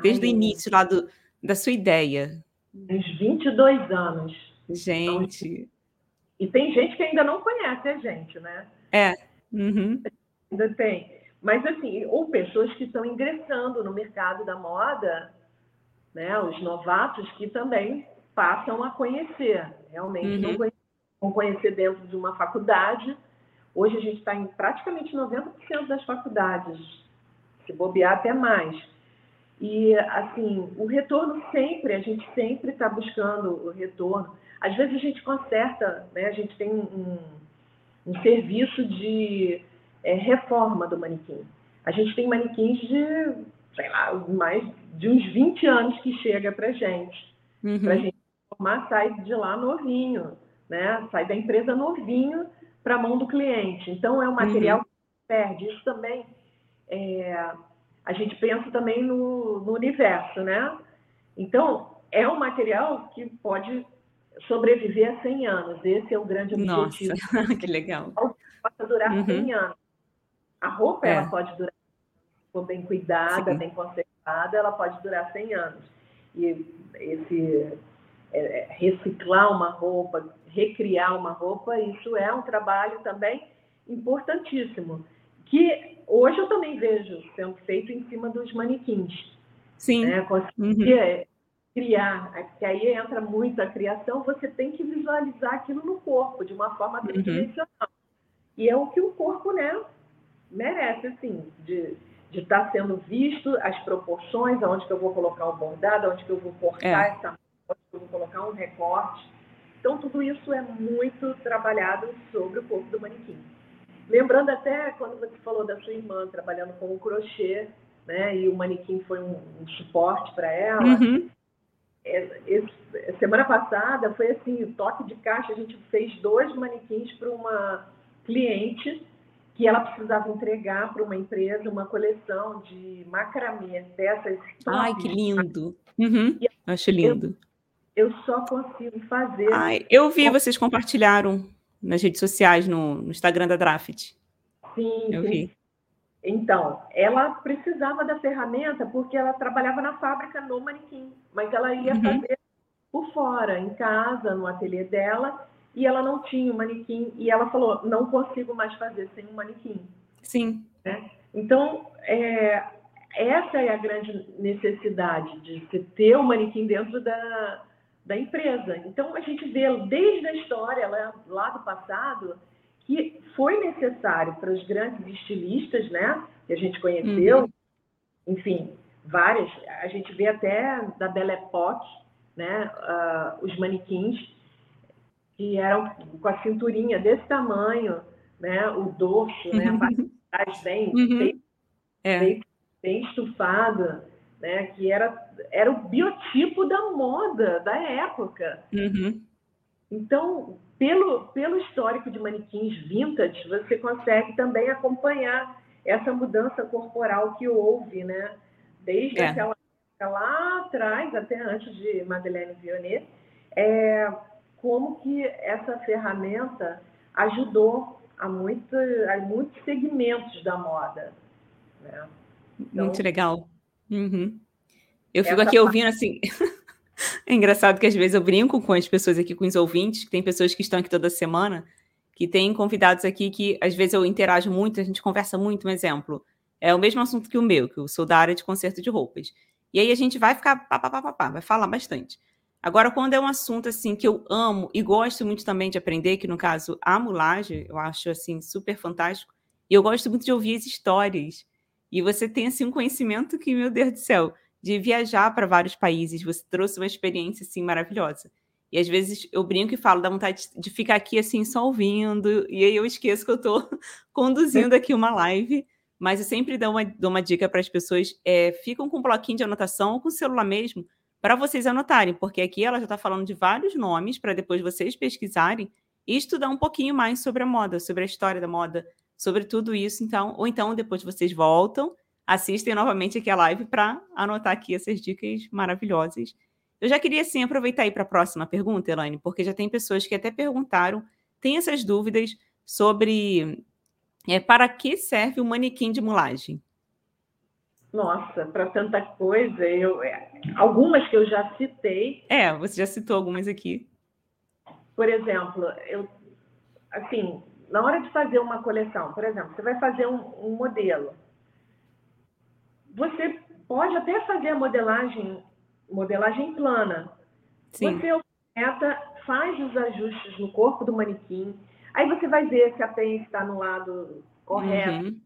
Desde Ai, o início lá do, da sua ideia. Uns 22 anos. Gente. E tem gente que ainda não conhece a gente, né? É. Uhum. Ainda tem. Mas, assim, ou pessoas que estão ingressando no mercado da moda, né? Os novatos que também passam a conhecer. Realmente, uhum. não vão conhecer dentro de uma faculdade. Hoje a gente está em praticamente 90% das faculdades, se bobear até mais. E, assim, o retorno sempre, a gente sempre está buscando o retorno. Às vezes a gente conserta, né? a gente tem um, um serviço de é, reforma do manequim. A gente tem manequins de, sei lá, mais de uns 20 anos que chega para gente. Uhum. Para a gente formar, sai de lá novinho, né? sai da empresa novinho para a mão do cliente. Então, é um material uhum. que perde. Isso também, é, a gente pensa também no, no universo, né? Então, é um material que pode sobreviver a 100 anos. Esse é o grande objetivo. Nossa, que legal. Pode durar uhum. 100 anos. A roupa, é. ela pode durar, se for bem cuidada, Sim. bem conservada, ela pode durar 100 anos. E esse é, é, reciclar uma roupa, recriar uma roupa, isso é um trabalho também importantíssimo, que hoje eu também vejo sendo feito em cima dos manequins. Sim. Né? Conseguir uhum criar, porque aí entra muito a criação, você tem que visualizar aquilo no corpo de uma forma tridimensional. Uhum. E é o que o corpo, né, merece, assim, de de estar tá sendo visto as proporções, aonde que eu vou colocar o bordado, aonde que eu vou cortar é. essa, onde que eu vou colocar um recorte. Então, tudo isso é muito trabalhado sobre o corpo do manequim. Lembrando até quando você falou da sua irmã trabalhando com o crochê, né, e o manequim foi um, um suporte para ela, uhum. É, semana passada foi assim, o toque de caixa, a gente fez dois manequins para uma cliente que ela precisava entregar para uma empresa uma coleção de macramê, peças Ai, que lindo! Uhum, acho lindo. Eu, eu, só consigo fazer... Ai, eu vi, vocês compartilharam nas redes sociais, no, no Instagram da Draft. Sim, eu sim. vi. Então, ela precisava da ferramenta porque ela trabalhava na fábrica no manequim, mas ela ia uhum. fazer por fora, em casa, no ateliê dela, e ela não tinha o manequim, e ela falou, não consigo mais fazer sem um manequim. Sim. Né? Então, é, essa é a grande necessidade de ter o um manequim dentro da, da empresa. Então, a gente vê desde a história lá, lá do passado que foi necessário para os grandes estilistas, né, que a gente conheceu, uhum. enfim, várias, a gente vê até da Belle Époque, né, uh, os manequins que eram com a cinturinha desse tamanho, né, o dorso, né, a parte bem, uhum. bem, é. bem, bem estufada, né, que era, era o biotipo da moda da época. Uhum. Então, pelo, pelo histórico de manequins vintage, você consegue também acompanhar essa mudança corporal que houve, né? Desde é. aquela lá atrás, até antes de Madeleine Vionnet, é, como que essa ferramenta ajudou a, muito, a muitos segmentos da moda. Né? Então, Muito legal. Uhum. Eu fico aqui ouvindo assim. É engraçado que às vezes eu brinco com as pessoas aqui, com os ouvintes, que tem pessoas que estão aqui toda semana, que tem convidados aqui que às vezes eu interajo muito, a gente conversa muito, um exemplo. É o mesmo assunto que o meu, que eu sou da área de conserto de roupas. E aí a gente vai ficar pá, pá, pá, pá, pá vai falar bastante. Agora, quando é um assunto assim que eu amo e gosto muito também de aprender, que no caso a mulagem, eu acho assim super fantástico, e eu gosto muito de ouvir as histórias. E você tem assim um conhecimento que, meu Deus do céu, de viajar para vários países. Você trouxe uma experiência assim maravilhosa. E às vezes eu brinco e falo, dá vontade de ficar aqui assim só ouvindo, e aí eu esqueço que eu estou conduzindo aqui uma live. Mas eu sempre dou uma, dou uma dica para as pessoas: é, ficam com um bloquinho de anotação ou com o celular mesmo, para vocês anotarem, porque aqui ela já está falando de vários nomes para depois vocês pesquisarem e estudar um pouquinho mais sobre a moda, sobre a história da moda, sobre tudo isso. Então, ou então depois vocês voltam assistem novamente aqui a live para anotar aqui essas dicas maravilhosas. Eu já queria, sim, aproveitar aí para a próxima pergunta, Elaine, porque já tem pessoas que até perguntaram, tem essas dúvidas sobre é, para que serve o manequim de mulagem. Nossa, para tanta coisa, eu, é, algumas que eu já citei. É, você já citou algumas aqui. Por exemplo, eu assim, na hora de fazer uma coleção, por exemplo, você vai fazer um, um modelo. Você pode até fazer a modelagem, modelagem plana. Sim. Você meta, faz os ajustes no corpo do manequim. Aí você vai ver se a pence está no lado correto. Uhum.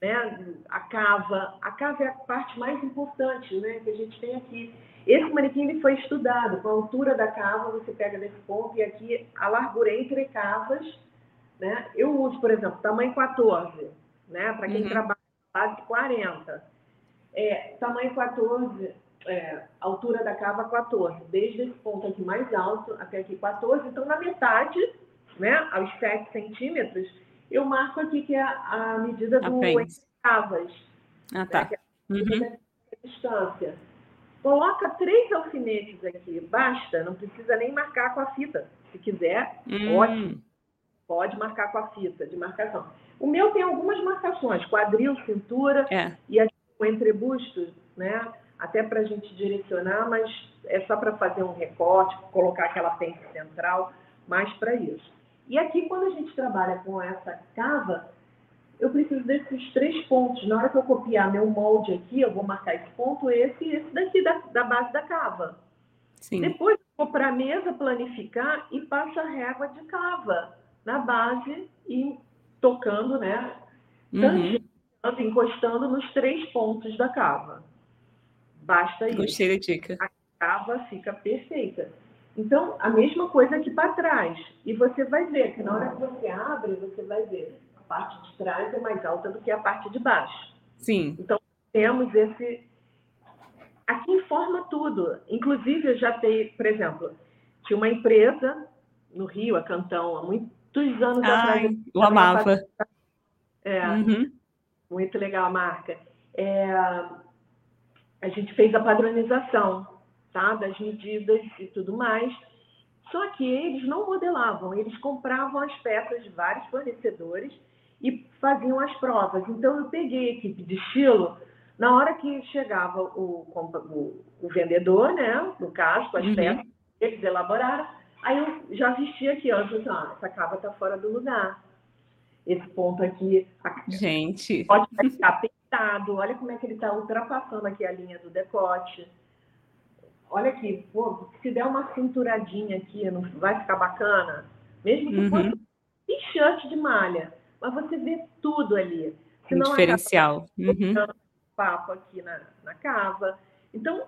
Né? A cava. A cava é a parte mais importante né, que a gente tem aqui. Esse manequim ele foi estudado. Com a altura da cava, você pega nesse ponto e aqui a largura entre cavas. Né? Eu uso, por exemplo, tamanho 14, né? para quem uhum. trabalha base 40. É, tamanho 14, é, altura da cava 14, desde esse ponto aqui mais alto até aqui 14. Então, na metade, né, aos 7 centímetros, eu marco aqui que é a, medida do cavas. Ah, tá. Né, é a uhum. distância. Coloca três alfinetes aqui, basta, não precisa nem marcar com a fita. Se quiser, hum. ótimo. Pode marcar com a fita de marcação. O meu tem algumas marcações, quadril, cintura é. e aqui o entrebusto, né? Até para a gente direcionar, mas é só para fazer um recorte, colocar aquela pente central, mais para isso. E aqui, quando a gente trabalha com essa cava, eu preciso desses três pontos. Na hora que eu copiar meu molde aqui, eu vou marcar esse ponto, esse e esse daqui da, da base da cava. Sim. Depois vou para a mesa planificar e passo a régua de cava na base e tocando, né? Uhum. encostando nos três pontos da cava. Basta isso. Gostei da dica. A cava fica perfeita. Então, a mesma coisa aqui para trás. E você vai ver que na hora que você abre, você vai ver a parte de trás é mais alta do que a parte de baixo. Sim. Então, temos esse. Aqui informa tudo. Inclusive, eu já tenho, por exemplo, tinha uma empresa no Rio, a Cantão, há muitos anos Ai, atrás. Eu amava. É, uhum. muito legal a marca. É, a gente fez a padronização tá? das medidas e tudo mais. Só que eles não modelavam, eles compravam as peças de vários fornecedores e faziam as provas. Então, eu peguei a equipe de estilo, na hora que chegava o, o, o vendedor, né, no caso, com as uhum. peças, eles elaboraram, aí eu já vestia aqui, ó, falei, ah, essa cava está fora do lugar. Esse ponto aqui... Gente... Pode ficar pintado, olha como é que ele está ultrapassando aqui a linha do decote. Olha aqui, pô, se der uma cinturadinha aqui, não vai ficar bacana? Mesmo que uhum. fosse t-shirt de malha, mas você vê tudo ali. Senão um diferencial. Uhum. papo aqui na, na cava. Então,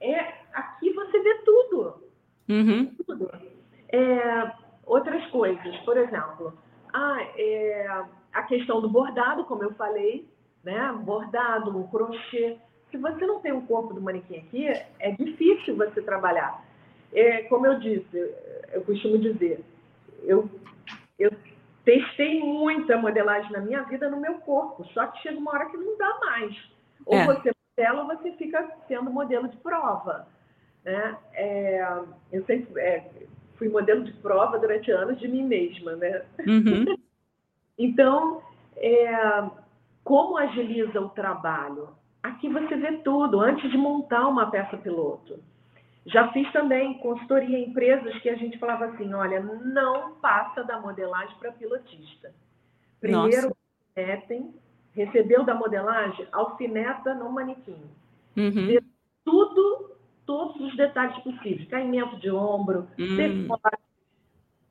é, aqui você vê tudo. Uhum. Tudo. É, outras coisas, por exemplo, ah, é, a questão do bordado, como eu falei, né? Bordado, um crochê se você não tem o corpo do manequim aqui, é difícil você trabalhar. É, como eu disse, eu costumo dizer, eu, eu testei muita modelagem na minha vida no meu corpo, só que chega uma hora que não dá mais. Ou é. você modela ou você fica sendo modelo de prova. Né? É, eu sempre é, fui modelo de prova durante anos de mim mesma. Né? Uhum. então, é, como agiliza o trabalho? Aqui você vê tudo antes de montar uma peça piloto. Já fiz também consultoria em empresas que a gente falava assim: olha, não passa da modelagem para pilotista. Primeiro, alfinetem, recebeu da modelagem, alfineta no manequim. Uhum. Vê tudo, todos os detalhes possíveis: caimento de ombro, decote,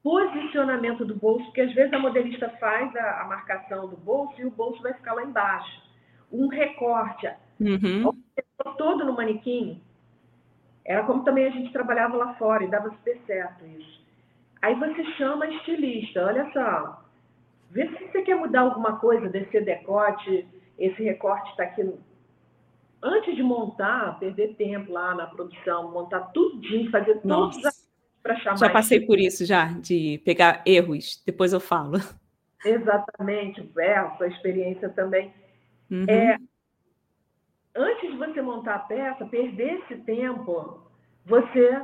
posicionamento do bolso, porque às vezes a modelista faz a, a marcação do bolso e o bolso vai ficar lá embaixo. Um recorte, Uhum. todo no manequim. Era como também a gente trabalhava lá fora e dava super certo isso. Aí você chama a estilista, olha só, vê se você quer mudar alguma coisa desse decote, esse recorte está aqui. Antes de montar, perder tempo lá na produção, montar tudinho, fazer todos para chamar. Já passei por isso já, de pegar erros, depois eu falo. Exatamente, é, a sua experiência também. Uhum. É, antes de você montar a peça, perder esse tempo, você.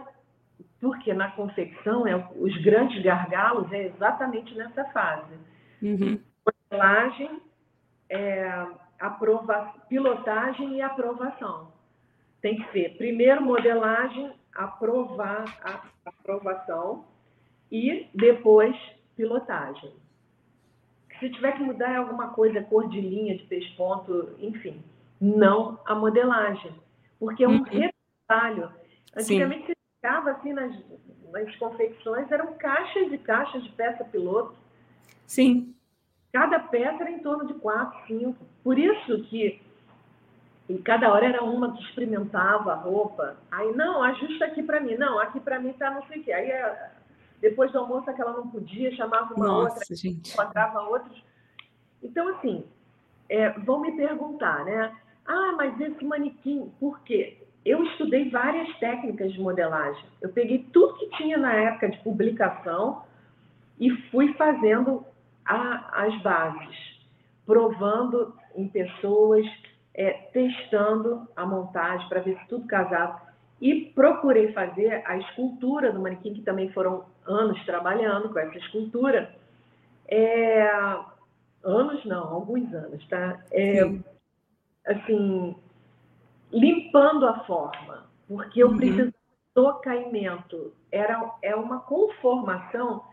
Porque na confecção, é, os grandes gargalos é exatamente nessa fase. Uhum. Modelagem, é, aprova, pilotagem e aprovação. Tem que ser primeiro modelagem, aprovar a aprovação e depois pilotagem. Se tiver que mudar alguma coisa, cor de linha, de pesponto, enfim, não a modelagem, porque é um uhum. retalho. Antigamente Sim. você ficava assim nas, nas confecções, eram caixas e caixas de peça piloto. Sim. Cada peça era em torno de quatro, cinco. Por isso que e cada hora era uma que experimentava a roupa. Aí, não, ajusta aqui para mim. Não, aqui para mim tá não sei o quê. Aí, depois do almoço, aquela não podia, chamava uma Nossa, outra, gente. encontrava outros. Então, assim, é, vão me perguntar, né? Ah, mas esse manequim, por quê? Eu estudei várias técnicas de modelagem. Eu peguei tudo que tinha na época de publicação e fui fazendo a, as bases, provando em pessoas, é, testando a montagem para ver se tudo casava. E procurei fazer a escultura do manequim, que também foram anos trabalhando com essa escultura. É, anos não, alguns anos, tá? É, assim, limpando a forma, porque eu uhum. preciso do caimento. Era, é uma conformação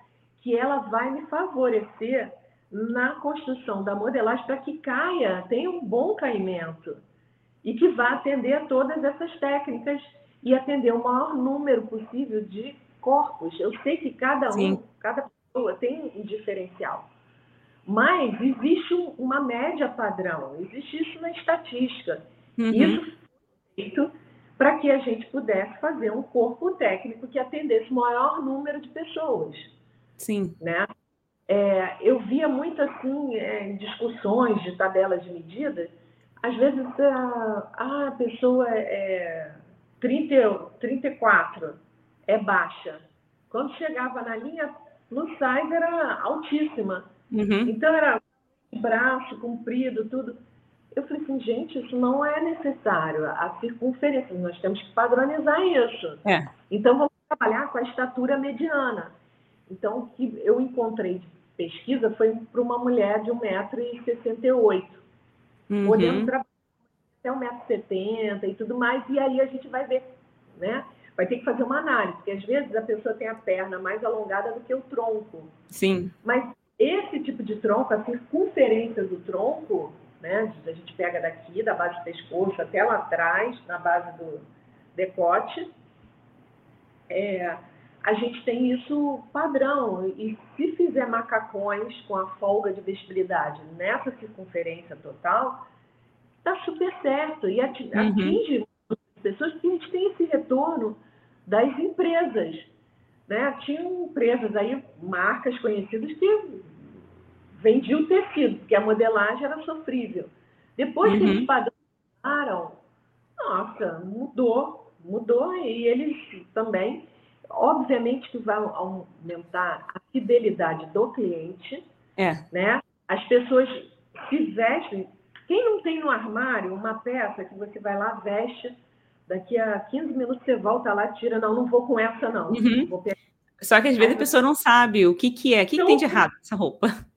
que ela vai me favorecer na construção da modelagem para que caia, tenha um bom caimento e que vá atender a todas essas técnicas e atender o maior número possível de corpos. Eu sei que cada um, Sim. cada pessoa tem um diferencial, mas existe uma média padrão, existe isso na estatística. Uhum. Isso foi feito para que a gente pudesse fazer um corpo técnico que atendesse o maior número de pessoas. Sim. Né? É, eu via muito assim, é, discussões de tabelas de medidas, às vezes a, a pessoa é 30, 34, é baixa. Quando chegava na linha plus size era altíssima. Uhum. Então era braço comprido, tudo. Eu falei assim, gente, isso não é necessário. A circunferência, nós temos que padronizar isso. É. Então vamos trabalhar com a estatura mediana. Então, o que eu encontrei de pesquisa foi para uma mulher de 1,68m. Uhum. Podemos trabalhar até 1,70m e tudo mais, e aí a gente vai ver, né? Vai ter que fazer uma análise, porque às vezes a pessoa tem a perna mais alongada do que o tronco. Sim. Mas esse tipo de tronco, a circunferência do tronco, né? A gente pega daqui, da base do pescoço até lá atrás, na base do decote, é, a gente tem isso padrão. E se fizer macacões com a folga de vestibilidade nessa circunferência total, está super certo. E uhum. atinge uhum. pessoas que a gente tem esse retorno das empresas. Né? Tinham empresas aí, marcas conhecidas, que vendiam tecido, porque a modelagem era sofrível. Depois uhum. que eles padronizaram, nossa, mudou, mudou, e eles também Obviamente que vai aumentar a fidelidade do cliente, é. né? As pessoas se vestem. Quem não tem no armário uma peça que você vai lá, veste, daqui a 15 minutos você volta lá, tira, não, não vou com essa, não. Uhum. Só que às vezes a pessoa não sabe o que, que é, o que, que tem de errado essa roupa.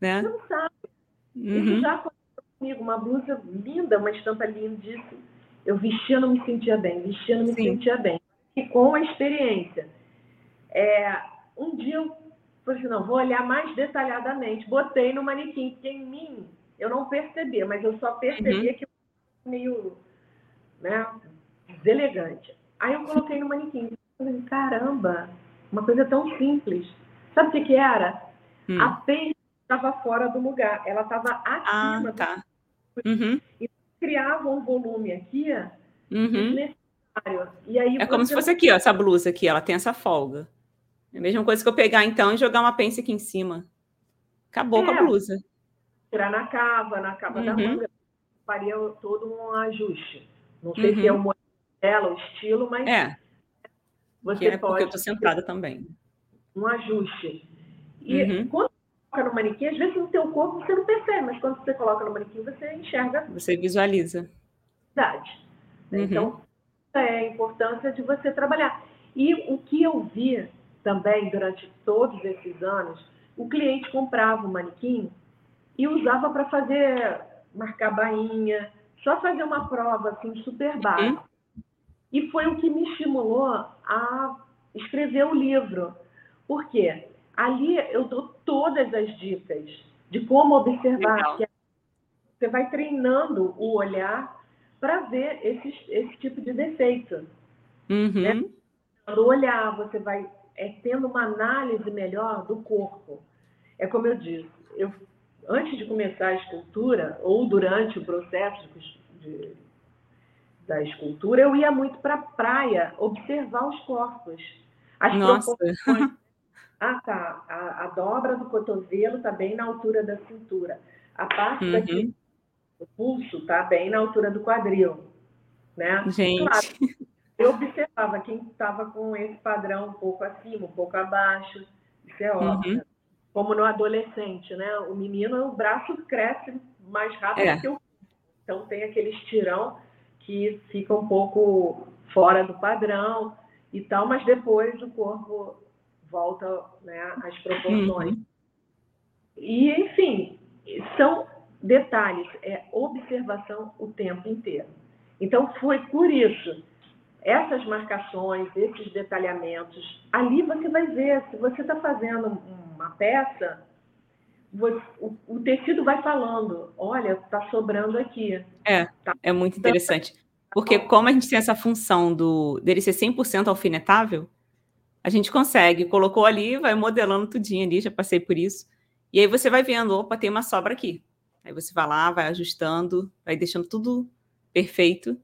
Né? Não sabe. Uhum. Isso já aconteceu comigo, uma blusa linda, uma estampa lindíssima. Eu vestia, não me sentia bem, vestia, não me Sim. sentia bem e com a experiência. É, um dia eu falei assim, não, vou olhar mais detalhadamente. Botei no manequim, porque em mim eu não percebia, mas eu só percebia uhum. que eu meio né, deselegante. Aí eu coloquei no manequim. Falei, caramba, uma coisa tão simples. Sabe o que, que era? Hum. A pence estava fora do lugar, ela estava acima. Ah, tá. Uhum. E criava um volume aqui uhum. E aí é como se fosse aqui, ó, essa blusa aqui, ela tem essa folga. É a mesma coisa que eu pegar então e jogar uma pence aqui em cima. Acabou é, com a é. blusa. Tirar na cava, na cava uhum. da manga, faria todo um ajuste. Não sei uhum. se é o modelo dela, o estilo, mas é. Você é pode porque eu tô sentada também. Um ajuste. E uhum. quando você coloca no manequim, às vezes no teu corpo você não percebe, mas quando você coloca no manequim, você enxerga. Você visualiza. Verdade. Uhum. Então, é a importância de você trabalhar. E o que eu vi também durante todos esses anos, o cliente comprava o manequim e usava para fazer, marcar bainha, só fazer uma prova assim super básica. E foi o que me estimulou a escrever o livro. Por quê? Ali eu dou todas as dicas de como observar. você vai treinando o olhar para ver esse, esse tipo de defeito. Uhum. Né? No olhar, você vai é, tendo uma análise melhor do corpo. É como eu disse, eu, antes de começar a escultura, ou durante o processo de, da escultura, eu ia muito para a praia observar os corpos. As Nossa. Ah, tá. A, a, dobra do cotovelo está bem na altura da cintura. A parte uhum. daqui do pulso está bem na altura do quadril. Né? Gente. Claro, eu observava quem estava com esse padrão um pouco acima, um pouco abaixo. Isso é óbvio. Uhum. Como no adolescente, né? O menino, o braço cresce mais rápido é. que o então tem aquele estirão que fica um pouco fora do padrão e tal, mas depois o corpo volta né, às proporções. Uhum. E, enfim, são detalhes, é observação o tempo inteiro. Então, foi por isso, essas marcações, esses detalhamentos, ali você vai ver, se você está fazendo uma peça, você, o, o, tecido vai falando, olha, está sobrando aqui. É, tá. é muito interessante. Porque como a gente tem essa função do dele ser 100% alfinetável, a gente consegue, colocou ali, vai modelando tudinho ali, já passei por isso. E aí você vai vendo, opa, tem uma sobra aqui. Aí você vai lá, vai ajustando, vai deixando tudo perfeito.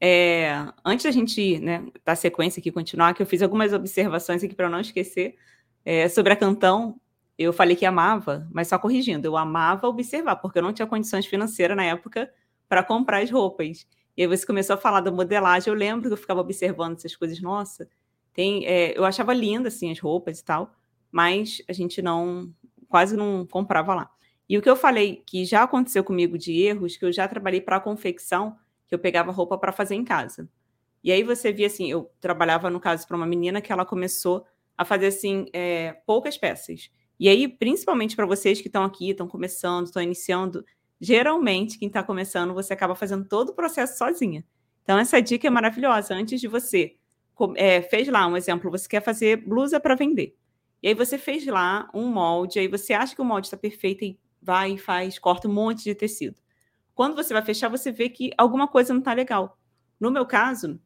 É, antes da gente né, da sequência aqui continuar, que eu fiz algumas observações aqui para não esquecer é, sobre a Cantão. Eu falei que amava, mas só corrigindo, eu amava observar, porque eu não tinha condições financeiras na época para comprar as roupas. E aí você começou a falar da modelagem. Eu lembro que eu ficava observando essas coisas. Nossa, tem, é, eu achava linda assim as roupas e tal, mas a gente não quase não comprava lá. E o que eu falei que já aconteceu comigo de erros, que eu já trabalhei para confecção, que eu pegava roupa para fazer em casa. E aí você via assim, eu trabalhava no caso para uma menina que ela começou a fazer assim é, poucas peças. E aí, principalmente para vocês que estão aqui, estão começando, estão iniciando, geralmente quem está começando você acaba fazendo todo o processo sozinha. Então essa dica é maravilhosa. Antes de você é, fez lá um exemplo, você quer fazer blusa para vender. E aí você fez lá um molde, aí você acha que o molde está perfeito e vai e faz, corta um monte de tecido. Quando você vai fechar, você vê que alguma coisa não está legal. No meu caso,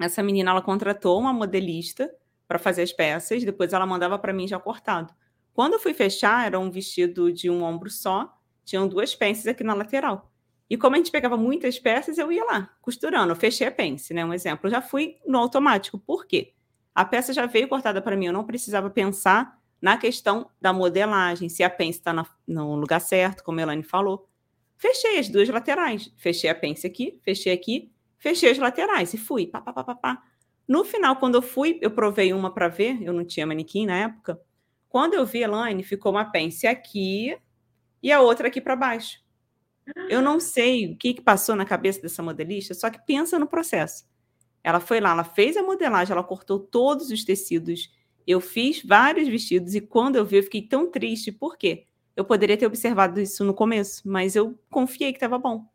essa menina ela contratou uma modelista para fazer as peças, depois ela mandava para mim já cortado. Quando eu fui fechar, era um vestido de um ombro só, tinham duas pences aqui na lateral. E como a gente pegava muitas peças, eu ia lá, costurando. Eu fechei a pence, né? Um exemplo. Eu já fui no automático. Por quê? A peça já veio cortada para mim, eu não precisava pensar na questão da modelagem, se a pence está no lugar certo, como a Elane falou. Fechei as duas laterais. Fechei a pence aqui, fechei aqui, fechei as laterais e fui. Pá, pá, pá, pá. No final, quando eu fui, eu provei uma para ver, eu não tinha manequim na época. Quando eu vi, Elaine, ficou uma pence aqui e a outra aqui para baixo. Eu não sei o que, que passou na cabeça dessa modelista, só que pensa no processo. Ela foi lá, ela fez a modelagem, ela cortou todos os tecidos. Eu fiz vários vestidos e quando eu vi, eu fiquei tão triste. Por quê? Eu poderia ter observado isso no começo, mas eu confiei que estava bom.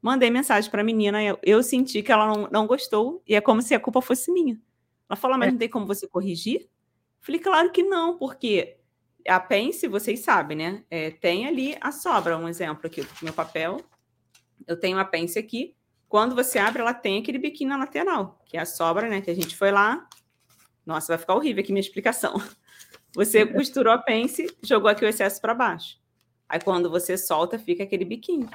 Mandei mensagem para a menina, eu, eu, senti que ela não, não, gostou e é como se a culpa fosse minha. Ela falou, mas é. não tem como você corrigir? Falei, claro que não, porque a pence, vocês sabem, né? É, tem ali a sobra, um exemplo aqui do meu papel. Eu tenho a pence aqui. Quando você abre, ela tem aquele biquinho na lateral, que é a sobra, né? Que a gente foi lá. Nossa, vai ficar horrível aqui minha explicação. Você costurou a pence, jogou aqui o excesso para baixo. Aí quando você solta, fica aquele biquinho.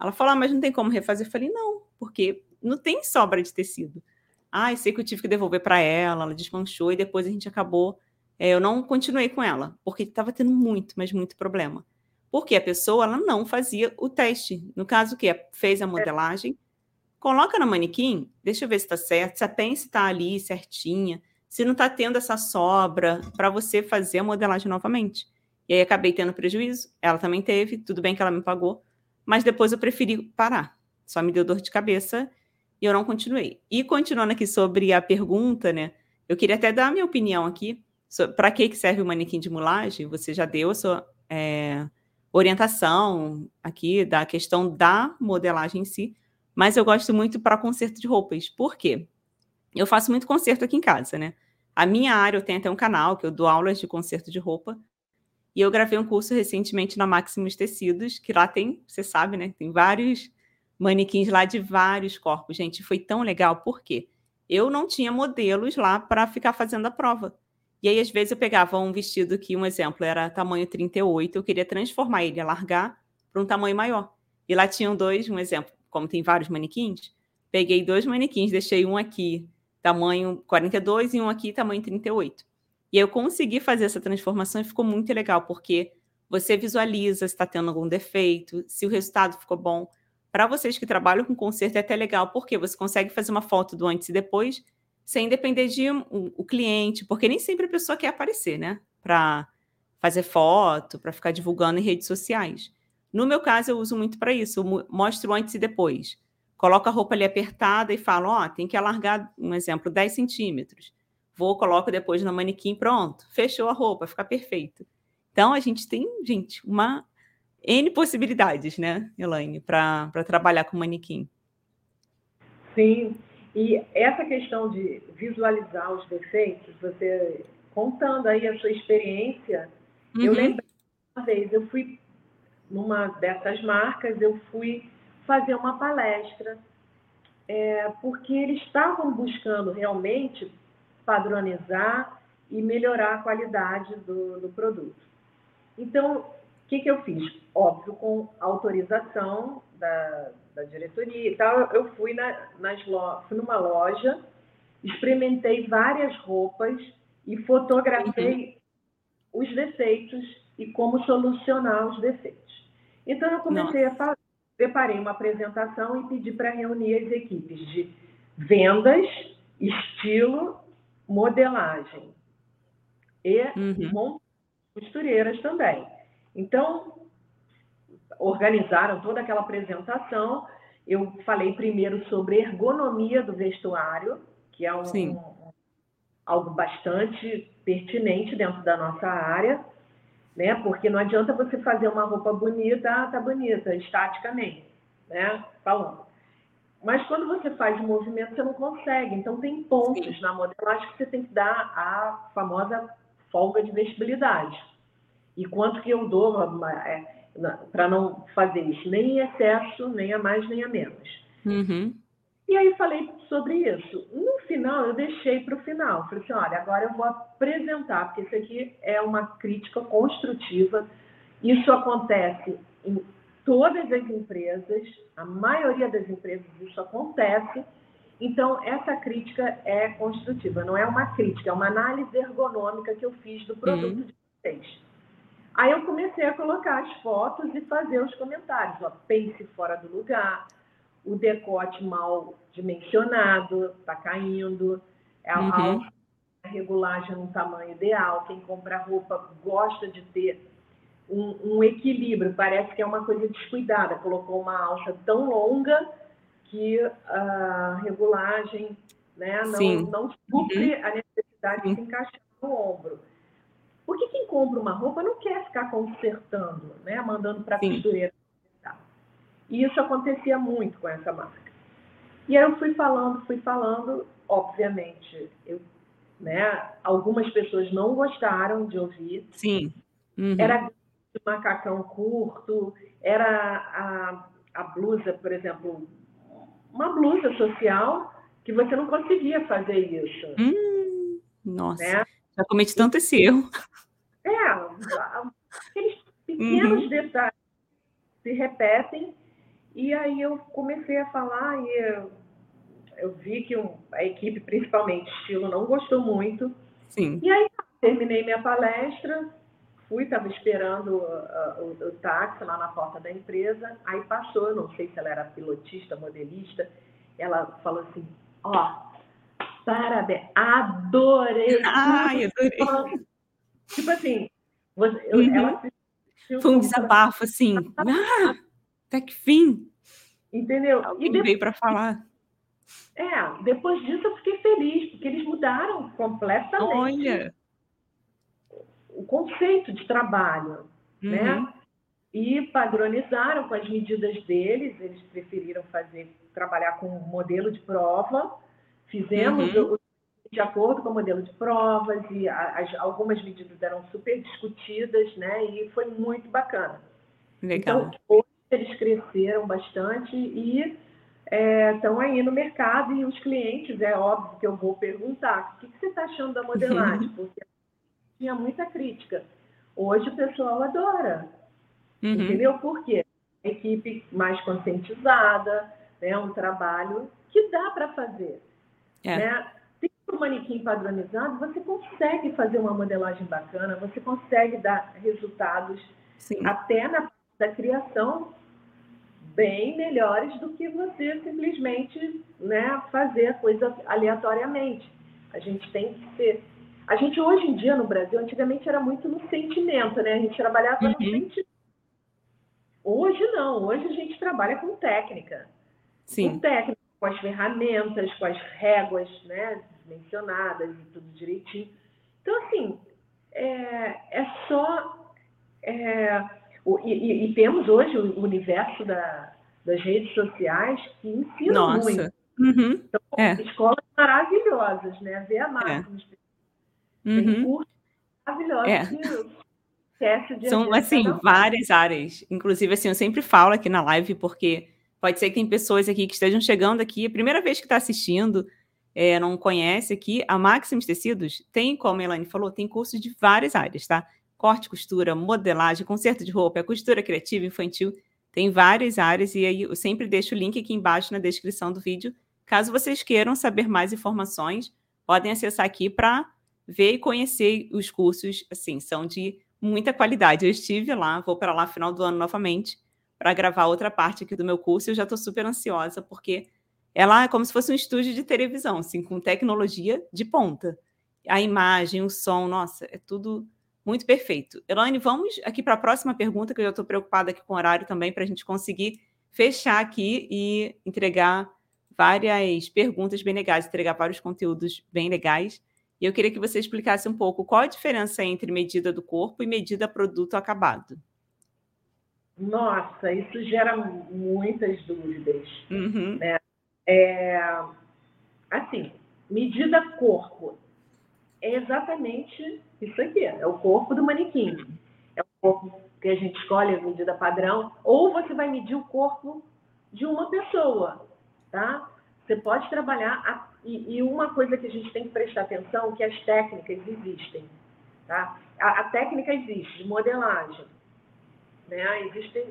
Ela falou, ah, mas não tem como refazer. Eu falei, não, porque não tem sobra de tecido. Ah, eu sei que eu tive que devolver para ela, ela desmanchou e depois a gente acabou é, eu não continuei com ela, porque estava tendo muito, mas muito problema. Porque a pessoa ela não fazia o teste. No caso que fez a é. modelagem, coloca no manequim, deixa eu ver se está certo, se a pence está ali certinha, se não está tendo essa sobra para você fazer a modelagem novamente. E aí acabei tendo prejuízo, ela também teve, tudo bem que ela me pagou, mas depois eu preferi parar. Só me deu dor de cabeça e eu não continuei. E continuando aqui sobre a pergunta, né? Eu queria até dar a minha opinião aqui para que serve o manequim de mulagem? Você já deu a sua é, orientação aqui da questão da modelagem em si, mas eu gosto muito para conserto de roupas. Por quê? Eu faço muito conserto aqui em casa, né? a minha área, eu tenho até um canal que eu dou aulas de conserto de roupa. E eu gravei um curso recentemente na Maximus Tecidos, que lá tem, você sabe, né? Tem vários manequins lá de vários corpos. Gente, foi tão legal, por quê? Eu não tinha modelos lá para ficar fazendo a prova. E aí, às vezes, eu pegava um vestido que, um exemplo, era tamanho 38, eu queria transformar ele, alargar para um tamanho maior. E lá tinham dois, um exemplo, como tem vários manequins, peguei dois manequins, deixei um aqui, tamanho 42, e um aqui, tamanho 38. E eu consegui fazer essa transformação e ficou muito legal, porque você visualiza se está tendo algum defeito, se o resultado ficou bom. Para vocês que trabalham com conserto é até legal, porque você consegue fazer uma foto do antes e depois sem depender de um, o cliente, porque nem sempre a pessoa quer aparecer, né? Para fazer foto, para ficar divulgando em redes sociais. No meu caso, eu uso muito para isso. Eu mostro antes e depois. Coloco a roupa ali apertada e falo, ó, oh, tem que alargar, um exemplo, 10 centímetros. Vou, coloco depois no manequim, pronto. Fechou a roupa, fica perfeito. Então, a gente tem, gente, uma N possibilidades, né, Elaine, para trabalhar com manequim. Sim, e essa questão de visualizar os defeitos, você contando aí a sua experiência, uhum. eu lembro uma vez, eu fui numa dessas marcas, eu fui fazer uma palestra, é, porque eles estavam buscando realmente padronizar e melhorar a qualidade do, do produto. Então, o que, que eu fiz? Óbvio, com autorização da, da diretoria e tal, eu fui, na, nas lo, fui numa loja, experimentei várias roupas e fotografei uhum. os defeitos e como solucionar os defeitos. Então, eu comecei Nossa. a preparei uma apresentação e pedi para reunir as equipes de vendas, estilo, modelagem e uhum. costureiras também. Então, organizaram toda aquela apresentação. Eu falei primeiro sobre ergonomia do vestuário, que é um, um, algo bastante pertinente dentro da nossa área, né? Porque não adianta você fazer uma roupa bonita, ah, tá bonita, estaticamente, né? Falando. Mas quando você faz movimento, você não consegue. Então, tem pontos Sim. na modelagem que você tem que dar a famosa folga de vestibilidade. E quanto que eu dou é, para não fazer isso, nem em excesso, nem a mais, nem a menos. Uhum. E aí falei sobre isso. No final, eu deixei para o final. Falei assim, olha, agora eu vou apresentar, porque isso aqui é uma crítica construtiva. Isso acontece em todas as empresas, a maioria das empresas isso acontece. Então, essa crítica é construtiva, não é uma crítica, é uma análise ergonômica que eu fiz do produto uhum. de vocês. Aí eu comecei a colocar as fotos e fazer os comentários. Ó, pense fora do lugar, o decote mal dimensionado, está caindo, é a, uhum. regulagem no tamanho ideal. Quem compra roupa gosta de ter um, um, equilíbrio, parece que é uma coisa descuidada. Colocou uma alça tão longa que a regulagem né, não, não supre uhum. a necessidade de se encaixar no ombro. Porque quem compra uma roupa não quer ficar consertando, né? mandando para a costureira. E isso acontecia muito com essa marca. E aí eu fui falando, fui falando, obviamente, eu, né, algumas pessoas não gostaram de ouvir. Sim. Uhum. Era macacão curto, era a, a blusa, por exemplo, uma blusa social que você não conseguia fazer isso. Hum, nossa. Né? Já cometi tanto esse erro. É, aqueles pequenos uhum. detalhes se repetem. E aí eu comecei a falar e eu, eu vi que um, a equipe, principalmente estilo, não gostou muito. Sim. E aí terminei minha palestra, fui, estava esperando uh, o, o, táxi lá na porta da empresa, aí passou, não sei se ela era pilotista, modelista, ela falou assim, ó, oh, parabéns, adorei. Ai, adorei. Tipo assim, você, uhum. ela Foi um desabafo, assim, ah, até que fim. Entendeu? Alguém e depois... veio para falar. É, depois disso eu fiquei feliz, porque eles mudaram completamente Olha. o conceito de trabalho, né? uhum. né? E padronizaram com as medidas deles, eles preferiram fazer trabalhar com um modelo de prova. Fizemos uhum. o de acordo com o modelo de provas, e as, algumas medidas eram super discutidas, né? E foi muito bacana. Legal. Então, eles cresceram bastante e estão é, aí no mercado e os clientes, é óbvio que eu vou perguntar, o que, que você está achando da modelagem? Porque tinha muita crítica. Hoje o pessoal adora, uhum. entendeu? Por quê? Equipe mais conscientizada, né? um trabalho que dá para fazer. É. Né? um manequim padronizado, você consegue fazer uma modelagem bacana, você consegue dar resultados Sim. até na da criação bem melhores do que você simplesmente né, fazer a coisa aleatoriamente. A gente tem que ser. A gente hoje em dia no Brasil, antigamente era muito no sentimento, né? A gente trabalhava uhum. no sentimento. Hoje não, hoje a gente trabalha com técnica. Sim. Com técnica, com as ferramentas, com as réguas, né? mencionadas e tudo direitinho. Então, assim, é, é só. É, o, e, e, temos hoje o universo da, das redes sociais que ensinam Nossa. muito. Uhum. Então, é. escolas maravilhosas, né? Ver a máxima. É. Uhum. Tem cursos maravilhosos é. que São, assim, várias áreas. Inclusive, assim, eu sempre falo aqui na live, porque pode ser que tem pessoas aqui que estejam chegando aqui, a primeira vez que está assistindo, é, não conhece aqui, a Maximus Tecidos tem, como a Elaine falou, tem cursos de várias áreas, tá? Corte, costura, modelagem, conserto de roupa, costura criativa, infantil, tem várias áreas e aí eu sempre deixo o link aqui embaixo na descrição do vídeo. Caso vocês queiram saber mais informações, podem acessar aqui para ver e conhecer os cursos, assim, são de muita qualidade. Eu estive lá, vou para lá final do ano novamente para gravar outra parte aqui do meu curso. Eu já estou super ansiosa porque ela é como se fosse um estúdio de televisão, assim, com tecnologia de ponta. A imagem, o som, nossa, é tudo muito perfeito. Elaine, vamos aqui para a próxima pergunta, que eu já estou preocupada aqui com o horário também, para a gente conseguir fechar aqui e entregar várias perguntas bem legais, entregar vários conteúdos bem legais. E eu queria que você explicasse um pouco qual a diferença entre medida do corpo e medida produto acabado. Nossa, isso gera muitas dúvidas. Uhum. Né? É, assim, medida corpo é exatamente isso aqui, é o corpo do manequim. É o corpo que a gente escolhe a medida padrão, ou você vai medir o corpo de uma pessoa, tá? Você pode trabalhar, a, e, e, uma coisa que a gente tem que prestar atenção, que as técnicas existem, tá? A, a técnica existe, de modelagem, né? Existem,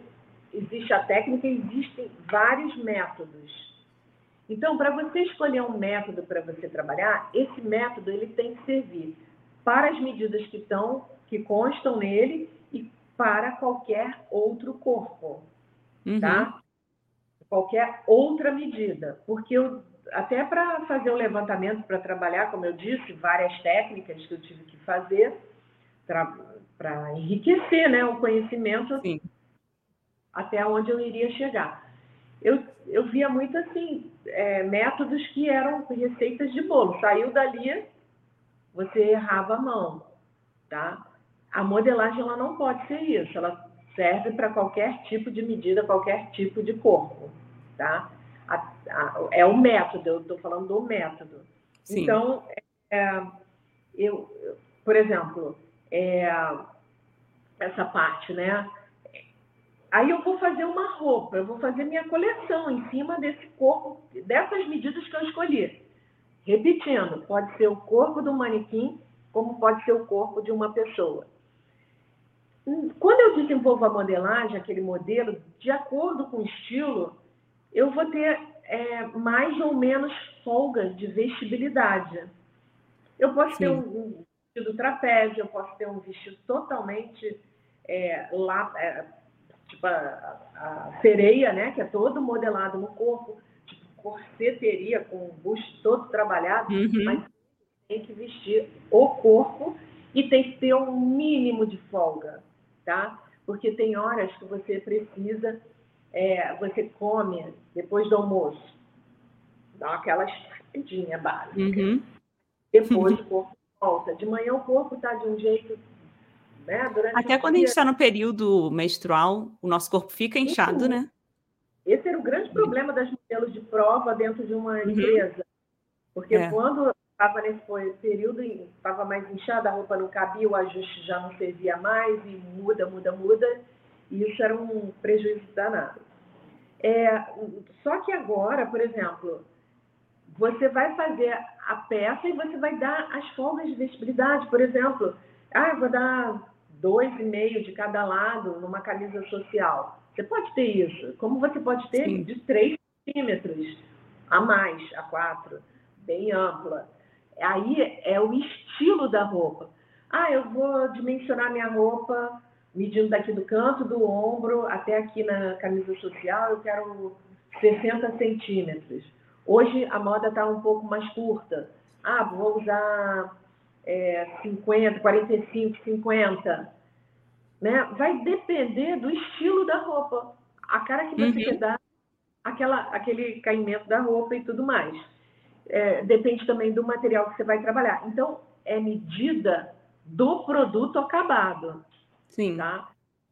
existe a técnica, existem vários métodos, então, para você escolher um método para você trabalhar, esse método ele tem que servir para as medidas que estão, que constam nele e para qualquer outro corpo, uhum. tá? Qualquer outra medida, porque eu, até para fazer o levantamento para trabalhar, como eu disse, várias técnicas que eu tive que fazer para enriquecer, né, o conhecimento Sim. até onde eu iria chegar eu, eu via muito assim, é, métodos que eram receitas de bolo. Saiu dali, você errava a mão, tá? A modelagem ela não pode ser isso, ela serve para qualquer tipo de medida, qualquer tipo de corpo, tá? A, a, é o método, eu estou falando do método. Sim. Então, é, eu, por exemplo, é, essa parte, né? Aí eu vou fazer uma roupa, eu vou fazer minha coleção em cima desse corpo, dessas medidas que eu escolhi. Repetindo, pode ser o corpo do manequim, como pode ser o corpo de uma pessoa. Quando eu desenvolvo a modelagem, aquele modelo, de acordo com o estilo, eu vou ter é, mais ou menos folga de vestibilidade. Eu posso Sim. ter um, um, vestido trapézio, eu posso ter um vestido totalmente é, lá, é, tipo a, a, sereia, né, que é todo modelado no corpo, tipo corseteria com o busto todo trabalhado, uhum. mas tem que vestir o corpo e tem que ter um mínimo de folga, tá? Porque tem horas que você precisa, é, você come depois do almoço, dá aquela estradinha básica. Uhum. Depois o corpo volta. De manhã o corpo está de um jeito né? Até quando dia... a gente está no período menstrual, o nosso corpo fica inchado, Isso. né? Esse era o grande problema das modelos de prova dentro de uma uhum. empresa. Porque é. quando estava nesse período, estava mais inchada, a roupa não cabia, o ajuste já não servia mais, e muda, muda, muda, e isso era um prejuízo danado. É, só que agora, por exemplo, você vai fazer a peça e você vai dar as formas de vestibilidade, por exemplo, ah, vou dar dois e meio de cada lado numa camisa social. Você pode ter isso, como você pode ter Sim. de três centímetros a mais, a quatro, bem ampla. Aí é o estilo da roupa. Ah, eu vou dimensionar minha roupa medindo daqui do canto do ombro até aqui na camisa social, eu quero 60 centímetros. Hoje a moda está um pouco mais curta. Ah, vou usar é, 50, 45, 50. Né? Vai depender do estilo da roupa, a cara que você uhum. dar, aquela, aquele caimento da roupa e tudo mais é, depende também do material que você vai trabalhar. Então, é medida do produto acabado. Sim. Tá?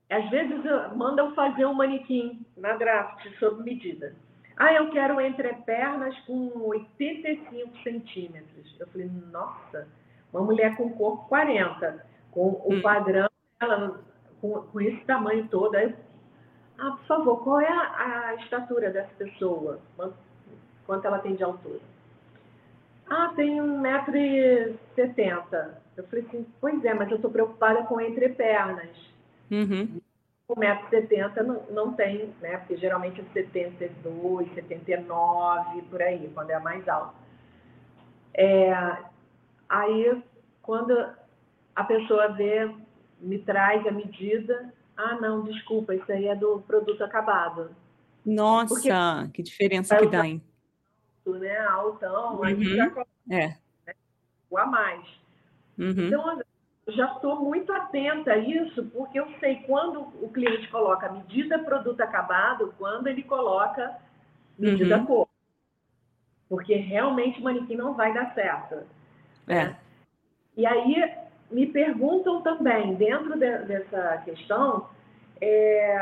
Às vezes mandam fazer um manequim na draft sob medida. Ah, eu quero entrepernas com 85 centímetros. Eu falei, nossa, uma mulher com corpo 40, com o hum. padrão, ela, com, com, esse tamanho todo. Aí, ah, por favor, qual é a, a estatura dessa pessoa? Quanto ela tem de altura? Ah, tem 1,70m. Eu falei assim, pois é, mas eu estou preocupada com entrepernas. Uhum. 1,70m não, não tem, né? Porque geralmente é 72, 79, por aí, quando é mais alta. É, aí, quando a pessoa vê, me traz a medida, ah, não, desculpa, isso aí é do produto acabado. Nossa, Porque que diferença que dá, hein? né? Altão, uhum. já coloca é. né? o a mais. Uhum. Então, eu já estou muito atenta a isso, porque eu sei quando o cliente coloca medida produto acabado, quando ele coloca medida uhum. cor. Porque realmente o manequim não vai dar certo. É. Né? E aí me perguntam também, dentro de, dessa questão, é,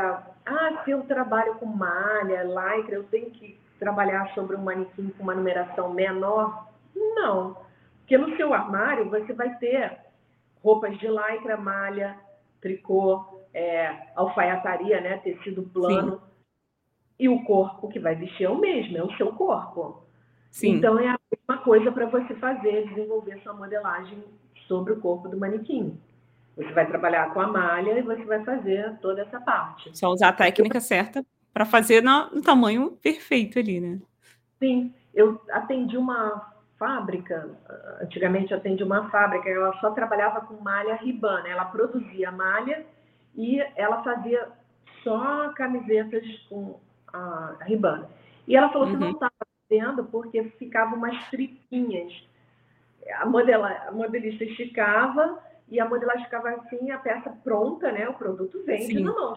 ah, se eu trabalho com malha, lycra, eu tenho que trabalhar sobre um manequim com uma numeração menor? Não. Porque no seu armário você vai ter roupas de lycra, malha, tricô, é, alfaiataria, né, tecido plano. Sim. E o corpo que vai vestir é o mesmo, é o seu corpo. Sim. Então é a mesma coisa para você fazer, desenvolver sua modelagem sobre o corpo do manequim. Você vai trabalhar com a malha e você vai fazer toda essa parte. Só usar a técnica certa para fazer no, tamanho perfeito ali, né? Sim, eu atendi uma fábrica, antigamente eu atendi uma fábrica, ela só trabalhava com malha ribana, ela produzia malha e ela fazia só camisetas com a ribana. E ela falou uhum. que não estava porque ficavam umas tripinhas. A, modela, a modelista esticava e a modelagem ficava assim, a peça pronta, né? O produto vende Sim. na mão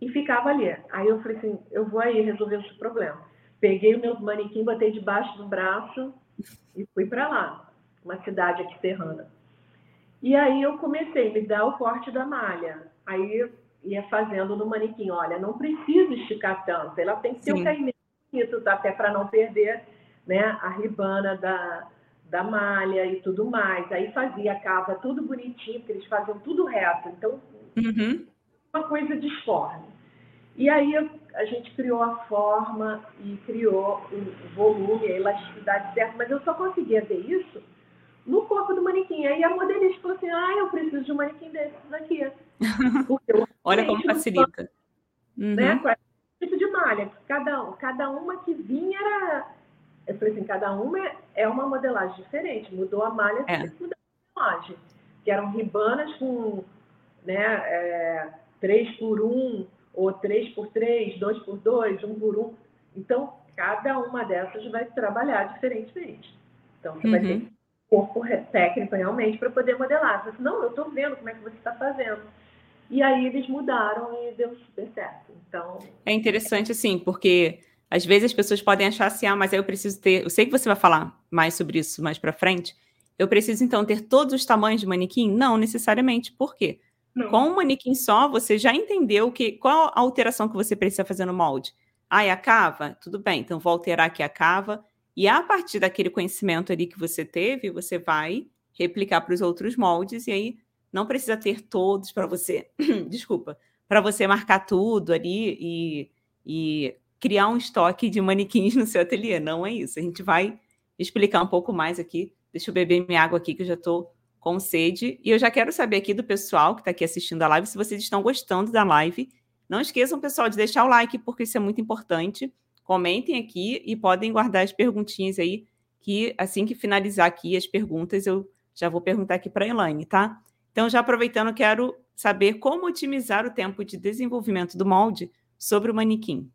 e ficava ali. Aí eu falei assim, eu vou aí resolver esse problema. Peguei o meu manequim, botei debaixo do braço e fui para lá, uma cidade aqui serrana. E aí eu comecei a me dar o corte da malha. Aí ia fazendo no manequim, olha, não precisa esticar tanto, ela tem que ter o um caimento até para não perder né, a ribana da, da malha e tudo mais. Aí fazia a cava tudo bonitinho, porque eles faziam tudo reto. Então, uhum uma coisa disforme. E aí a gente criou a forma e criou o volume, a elasticidade certa, mas eu só conseguia ter isso no corpo do manequim. Aí a modelista falou assim: ah, eu preciso de um manequim desses aqui. Olha como facilita. Uhum. Né, tipo de malha. Cada, cada uma que vinha era. Eu falei assim: cada uma é uma modelagem diferente. Mudou a malha, é. mudou a modelagem. Que eram ribanas com. Né, é, 3 por 1, ou 3 por 3, 2 por 2, 1 por 1. Então, cada uma dessas vai trabalhar diferentemente. Então, você uhum. vai ter corpo técnico realmente para poder modelar. Você não, eu estou vendo como é que você está fazendo. E aí eles mudaram e deu super certo. Então. É interessante, assim, porque às vezes as pessoas podem achar assim, ah, mas aí eu preciso ter. Eu sei que você vai falar mais sobre isso mais para frente. Eu preciso, então, ter todos os tamanhos de manequim? Não necessariamente. Por quê? Não. Com um manequim só, você já entendeu que qual a alteração que você precisa fazer no molde. Ah, é a cava? Tudo bem, então vou alterar aqui a cava E a partir daquele conhecimento ali que você teve, você vai replicar para os outros moldes e aí não precisa ter todos para você, desculpa, para você marcar tudo ali e, e criar um estoque de manequins no seu ateliê. Não é isso. A gente vai explicar um pouco mais aqui. Deixa eu beber minha água aqui que eu já estou com sede. E eu já quero saber aqui do pessoal que está aqui assistindo a live se vocês estão gostando da live. Não esqueçam, pessoal, de deixar o like, porque isso é muito importante. Comentem aqui e podem guardar as perguntinhas aí, que assim que finalizar aqui as perguntas, eu já vou perguntar aqui para a Elaine, tá? Então, já aproveitando, quero saber como otimizar o tempo de desenvolvimento do molde sobre o manequim.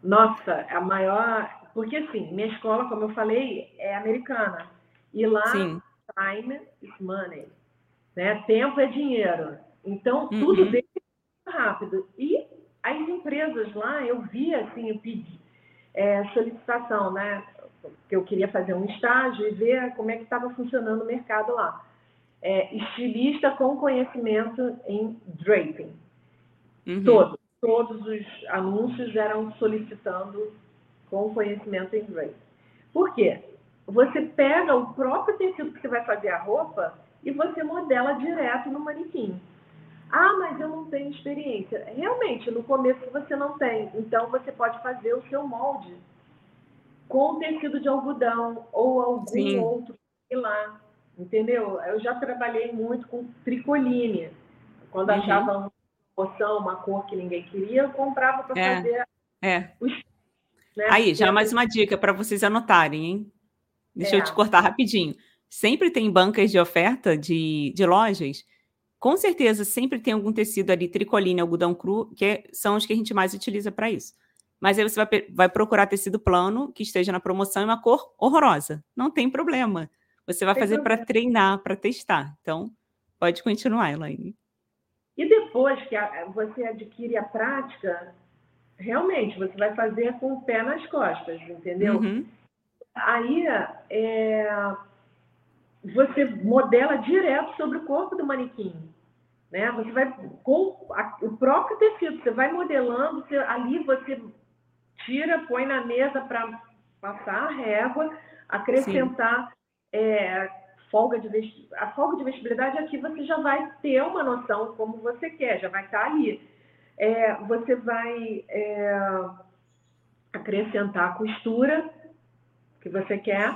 Nossa, a maior. Porque, assim, minha escola, como eu falei, é americana. E lá, Sim. time is money. Né? Tempo é dinheiro. Então, tudo uhum. dele é rápido. E as empresas lá, eu vi, assim, eu pedi é, solicitação, né? Que eu queria fazer um estágio e ver como é que estava funcionando o mercado lá. É, estilista com conhecimento em draping. Uhum. Todos todos os anúncios eram solicitando com conhecimento em inglês. Por quê? Você pega o próprio tecido que você vai fazer a roupa e você modela direto no manequim. Ah, mas eu não tenho experiência. Realmente, no começo você não tem. Então, você pode fazer o seu molde com tecido de algodão ou algum Sim. outro lá. Entendeu? Eu já trabalhei muito com tricoline. Quando uhum. achava um promoção, uma cor que ninguém queria, eu comprava para é, fazer é. os. Né? Aí, já mais uma dica para vocês anotarem, hein? Deixa é. eu te cortar rapidinho. Sempre tem bancas de oferta de, de lojas. Com certeza, sempre tem algum tecido ali, tricoline, algodão cru, que é, são os que a gente mais utiliza para isso. Mas aí você vai, vai procurar tecido plano que esteja na promoção e uma cor horrorosa. Não tem problema. Você vai fazer para treinar, para testar. Então, pode continuar, Elaine. E depois que você adquire a prática, realmente você vai fazer com o pé nas costas, entendeu? Uhum. Aí é, você modela direto sobre o corpo do manequim. Né? Você vai com a, o próprio tecido, você vai modelando, você, ali você tira, põe na mesa para passar a régua, acrescentar é, folga de vesti... a folga de vestibilidade aqui você já vai ter uma noção como você quer, já vai estar ali. É, você vai é, acrescentar a costura que você quer,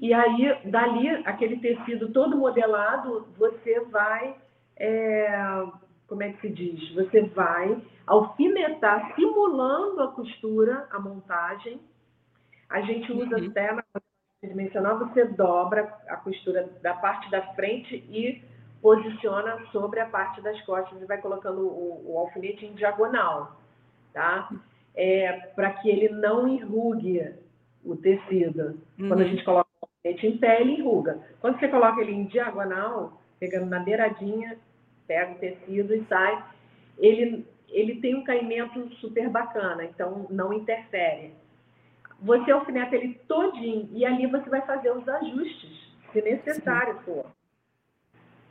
e aí, dali, aquele tecido todo modelado, você vai, é, como é que se diz? Você vai alfinetar, simulando a costura, a montagem. A gente usa uhum. até na tridimensional, você dobra a costura da parte da frente e posiciona sobre a parte das costas e vai colocando o, o alfinete em diagonal, tá? É, para que ele não enrugue o tecido. Uhum. Quando a uhum. gente coloca o alfinete em pé, ele enruga. Quando você coloca ele em diagonal, pegando na beiradinha, pega o tecido e sai, ele, ele tem um caimento super bacana, então não interfere você alfineta ele todinho e ali você vai fazer os ajustes, se necessário sim. for.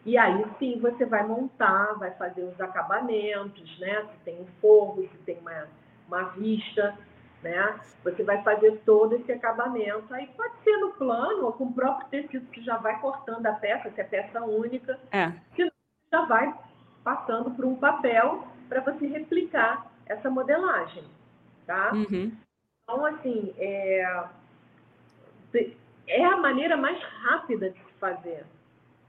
E aí sim você vai montar, vai fazer os acabamentos, né? Se tem um forro, se tem uma, uma vista, né? Você vai fazer todo esse acabamento. Aí pode ser no plano ou com o próprio tecido que já vai cortando a peça, se é peça única. É. Se já vai passando para um papel para você replicar essa modelagem, tá? Uhum. Então, assim, é, é a maneira mais rápida de se fazer.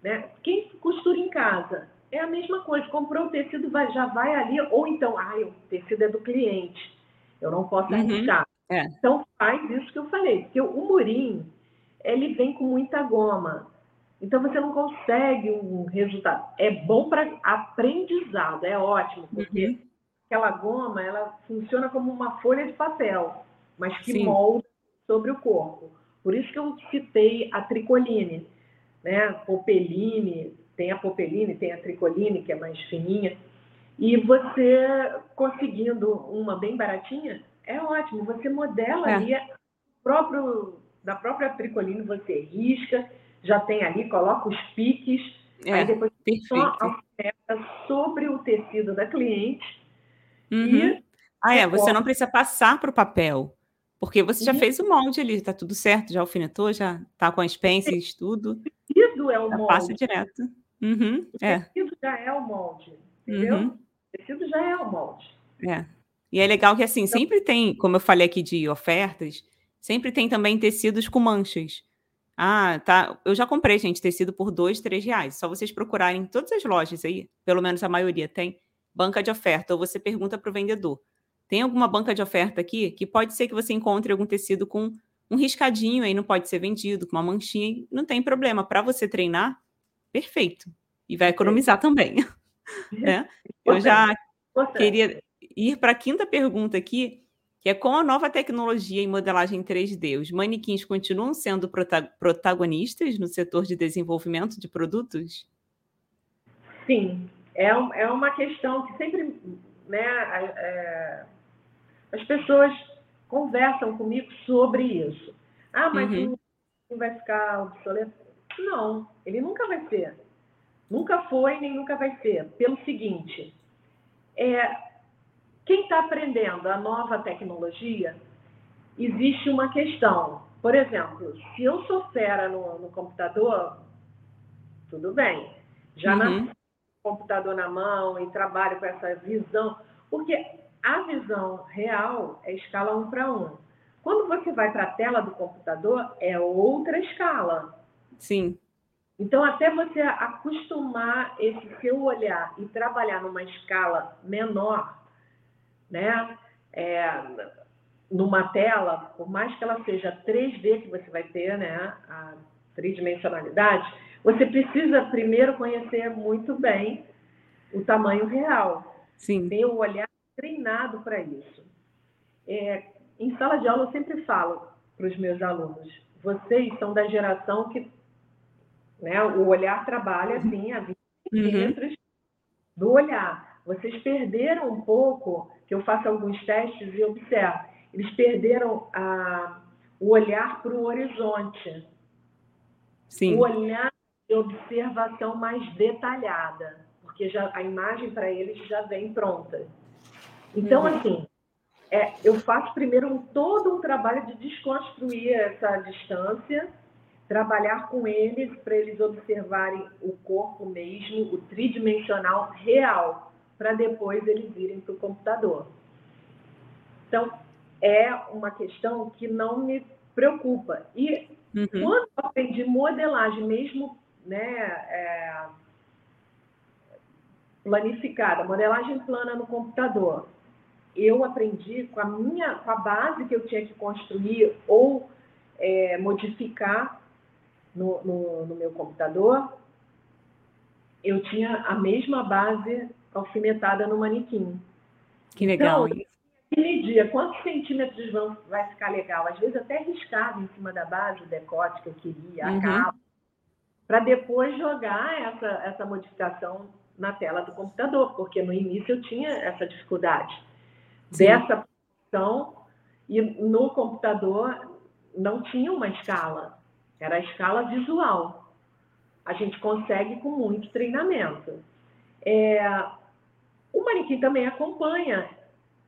Né? Quem costura em casa é a mesma coisa. Comprou o tecido, vai, já vai ali, ou então, ah, o tecido é do cliente, eu não posso uhum. arriscar. É. Então faz isso que eu falei, porque o murim, ele vem com muita goma. Então você não consegue um resultado. É bom para aprendizado, é ótimo, porque uhum. aquela goma, ela funciona como uma folha de papel mas que Sim. molda sobre o corpo. Por isso que eu citei a tricoline, né? Popeline, tem a popeline, tem a tricoline, que é mais fininha. E você conseguindo uma bem baratinha, é ótimo. Você modela é. ali próprio, da própria tricoline, você risca, já tem ali, coloca os piques, é, aí depois perfeito. só alfabeta sobre o tecido da cliente. Uhum. E ah, é, você não precisa passar para o papel. Porque você já fez o molde ali, tá tudo certo, já alfinetou, já tá com as pencils, tudo. O tecido é o molde. Passa direto. Uhum, o é. tecido já é o molde, entendeu? Uhum. O tecido já é o molde. É. E é legal que, assim, então, sempre tem, como eu falei aqui de ofertas, sempre tem também tecidos com manchas. Ah, tá. Eu já comprei, gente, tecido por dois, três reais. Só vocês procurarem em todas as lojas aí, pelo menos a maioria tem, banca de oferta. Ou você pergunta para o vendedor. Tem alguma banca de oferta aqui que pode ser que você encontre algum tecido com um riscadinho aí, não pode ser vendido, com uma manchinha, não tem problema. Para você treinar, perfeito. E vai economizar também. né? Eu já queria ir para a quinta pergunta aqui, que é com a nova tecnologia em modelagem 3D, os manequins continuam sendo protagonistas no setor de desenvolvimento de produtos? Sim, é, é uma questão que sempre né, é, as pessoas conversam comigo sobre isso. Ah, mas uhum. não vai ficar obsoleto? Não, ele nunca vai ser. Nunca foi nem nunca vai ser. Pelo seguinte, é, quem está aprendendo a nova tecnologia, existe uma questão. Por exemplo, se eu sou fera no, no computador, tudo bem. Já uhum. nasci com o computador na mão e trabalho com essa visão. Porque a visão real é escala 1 para 1. Quando você vai para a tela do computador, é outra escala. Sim. Então, até você acostumar esse seu olhar e trabalhar numa escala menor, né? É, numa tela, por mais que ela seja 3D que você vai ter, né? A tridimensionalidade, você precisa primeiro conhecer muito bem o tamanho real. Sim. Ter o olhar treinado para isso. É, em sala de aula, eu sempre falo para os meus alunos: vocês são da geração que né, o olhar trabalha assim a 20 uhum. do olhar. Vocês perderam um pouco, que eu faço alguns testes e observo, eles perderam a, o olhar para o horizonte. Sim. O olhar de observação mais detalhada, porque já, a imagem para eles já vem pronta. Então, uhum. assim, é, eu faço primeiro um, todo um trabalho de desconstruir essa distância, trabalhar com eles para eles observarem o corpo mesmo, o tridimensional real, para depois eles irem para o computador. Então, é uma questão que não me preocupa. E uhum. quando eu aprendi modelagem, mesmo né, é, planificada, modelagem plana no computador, eu aprendi com a minha, com a base que eu tinha que construir ou é, modificar no, no, no, meu computador, eu tinha a mesma base alfinetada no manequim. Que legal. Então, eu media quantos centímetros vão, vai ficar legal. Às vezes até riscava em cima da base o decote que eu queria, a uhum. capa, para depois jogar essa, essa modificação na tela do computador, porque no início eu tinha essa dificuldade. Sim. dessa função e no computador não tinha uma escala, era a escala visual. A gente consegue com muito treinamento. É, o manequim também acompanha,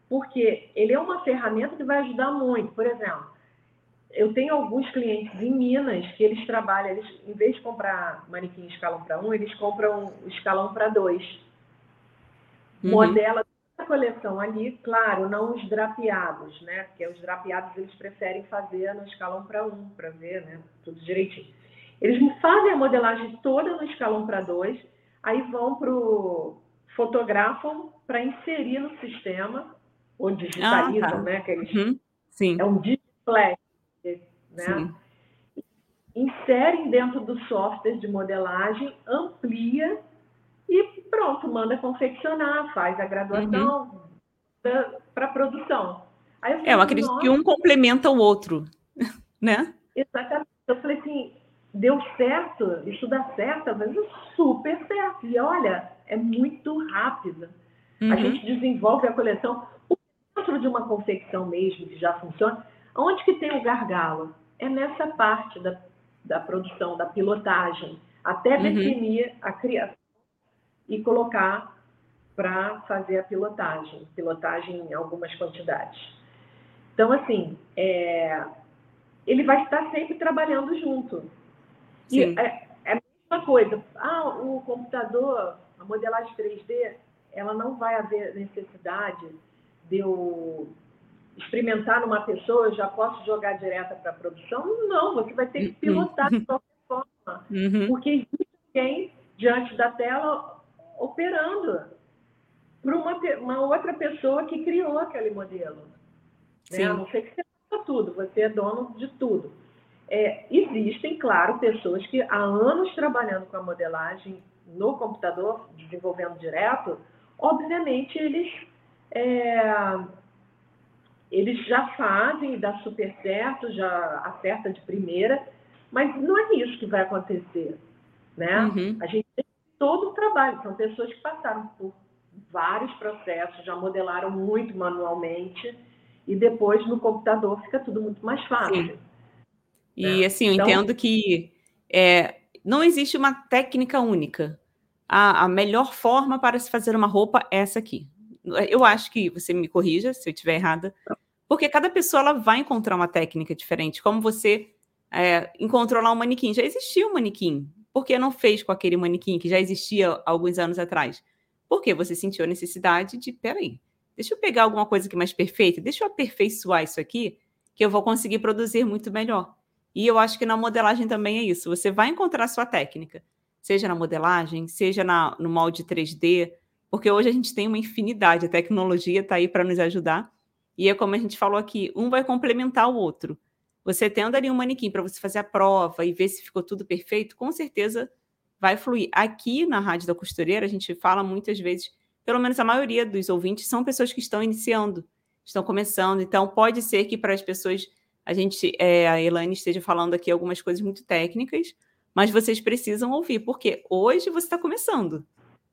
porque ele é uma ferramenta que vai ajudar muito. Por exemplo, eu tenho alguns clientes em Minas que eles trabalham, eles, em vez de comprar manequim escalão para um, eles compram escalão para dois. Uhum. Modela coleção ali, claro, não os drapeados, né? Porque os drapeados eles preferem fazer no escalão para um, para ver, né? Tudo direitinho. Eles fazem a modelagem toda no escalão para dois, aí vão para o fotografam para inserir no sistema, ou digitalizam, ah, tá. né? Que eles, uhum. Sim. É um display, né? Sim. Inserem dentro do software de modelagem, amplia e pronto, manda confeccionar, faz a graduação uhum. para produção. Aí eu, falei, é, eu acredito que um complementa o outro, né? Exatamente. Eu falei assim, deu certo, isso dá certo, às vezes super certo. E olha, é muito rápido. Uhum. A gente desenvolve a coleção dentro de uma confecção mesmo, que já funciona. Onde que tem o gargalo? É nessa parte da, da produção, da pilotagem, até uhum. definir a criação e colocar para fazer a pilotagem, pilotagem em algumas quantidades. Então, assim, é, ele vai estar sempre trabalhando junto. Sim. E é, é, a mesma coisa. Ah, o computador, a modelagem 3D, ela não vai haver necessidade de eu experimentar numa pessoa, eu já posso jogar direto para a produção? Não, você vai ter que pilotar de qualquer forma. Uhum. Porque existe alguém diante da tela operando para uma, uma outra pessoa que criou aquele modelo. Né? A não ser que você faça tudo, você é dono de tudo. É, existem, claro, pessoas que há anos trabalhando com a modelagem no computador, desenvolvendo direto, obviamente eles, é, eles já fazem, dá super certo, já acerta de primeira, mas não é isso que vai acontecer. Né? Uhum. A gente tem todo o trabalho, são pessoas que passaram por vários processos, já modelaram muito manualmente, e depois no computador fica tudo muito mais fácil. Sim. E né? assim, eu então, entendo que é, não existe uma técnica única. A, a, melhor forma para se fazer uma roupa é essa aqui. Eu acho que você me corrija se eu estiver errada, porque cada pessoa ela vai encontrar uma técnica diferente. Como você é, encontrou lá um manequim, já existia um manequim. Por que não fez com aquele manequim que já existia alguns anos atrás? Porque você sentiu a necessidade de, peraí, deixa eu pegar alguma coisa que é mais perfeita, deixa eu aperfeiçoar isso aqui, que eu vou conseguir produzir muito melhor. E eu acho que na modelagem também é isso. Você vai encontrar a sua técnica, seja na modelagem, seja na, no molde 3D, porque hoje a gente tem uma infinidade, a tecnologia está aí para nos ajudar. E é como a gente falou aqui, um vai complementar o outro. Você tendo ali um manequim para você fazer a prova e ver se ficou tudo perfeito, com certeza vai fluir. Aqui na Rádio da Costureira, a gente fala muitas vezes, pelo menos a maioria dos ouvintes são pessoas que estão iniciando, estão começando. Então, pode ser que para as pessoas a gente, é, a Elaine esteja falando aqui algumas coisas muito técnicas, mas vocês precisam ouvir, porque hoje você está começando,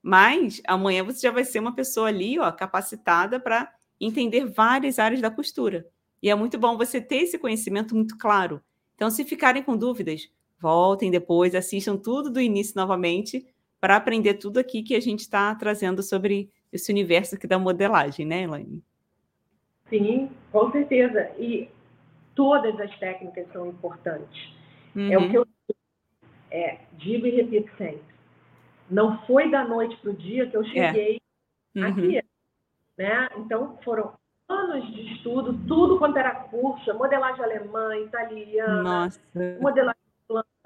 mas amanhã você já vai ser uma pessoa ali, ó, capacitada para entender várias áreas da costura. E é muito bom você ter esse conhecimento muito claro. Então, se ficarem com dúvidas, voltem depois, assistam tudo do início novamente para aprender tudo aqui que a gente está trazendo sobre esse universo aqui da modelagem, né, Elaine? Sim, com certeza. E todas as técnicas são importantes. Uhum. É o uhum. que eu é, digo e repito sempre. Não foi da noite para o dia que eu é. cheguei é. uhum. aqui. Né? Então, foram anos de estudo, tudo quanto era curso, modelagem alemã, italiana, Nossa. modelagem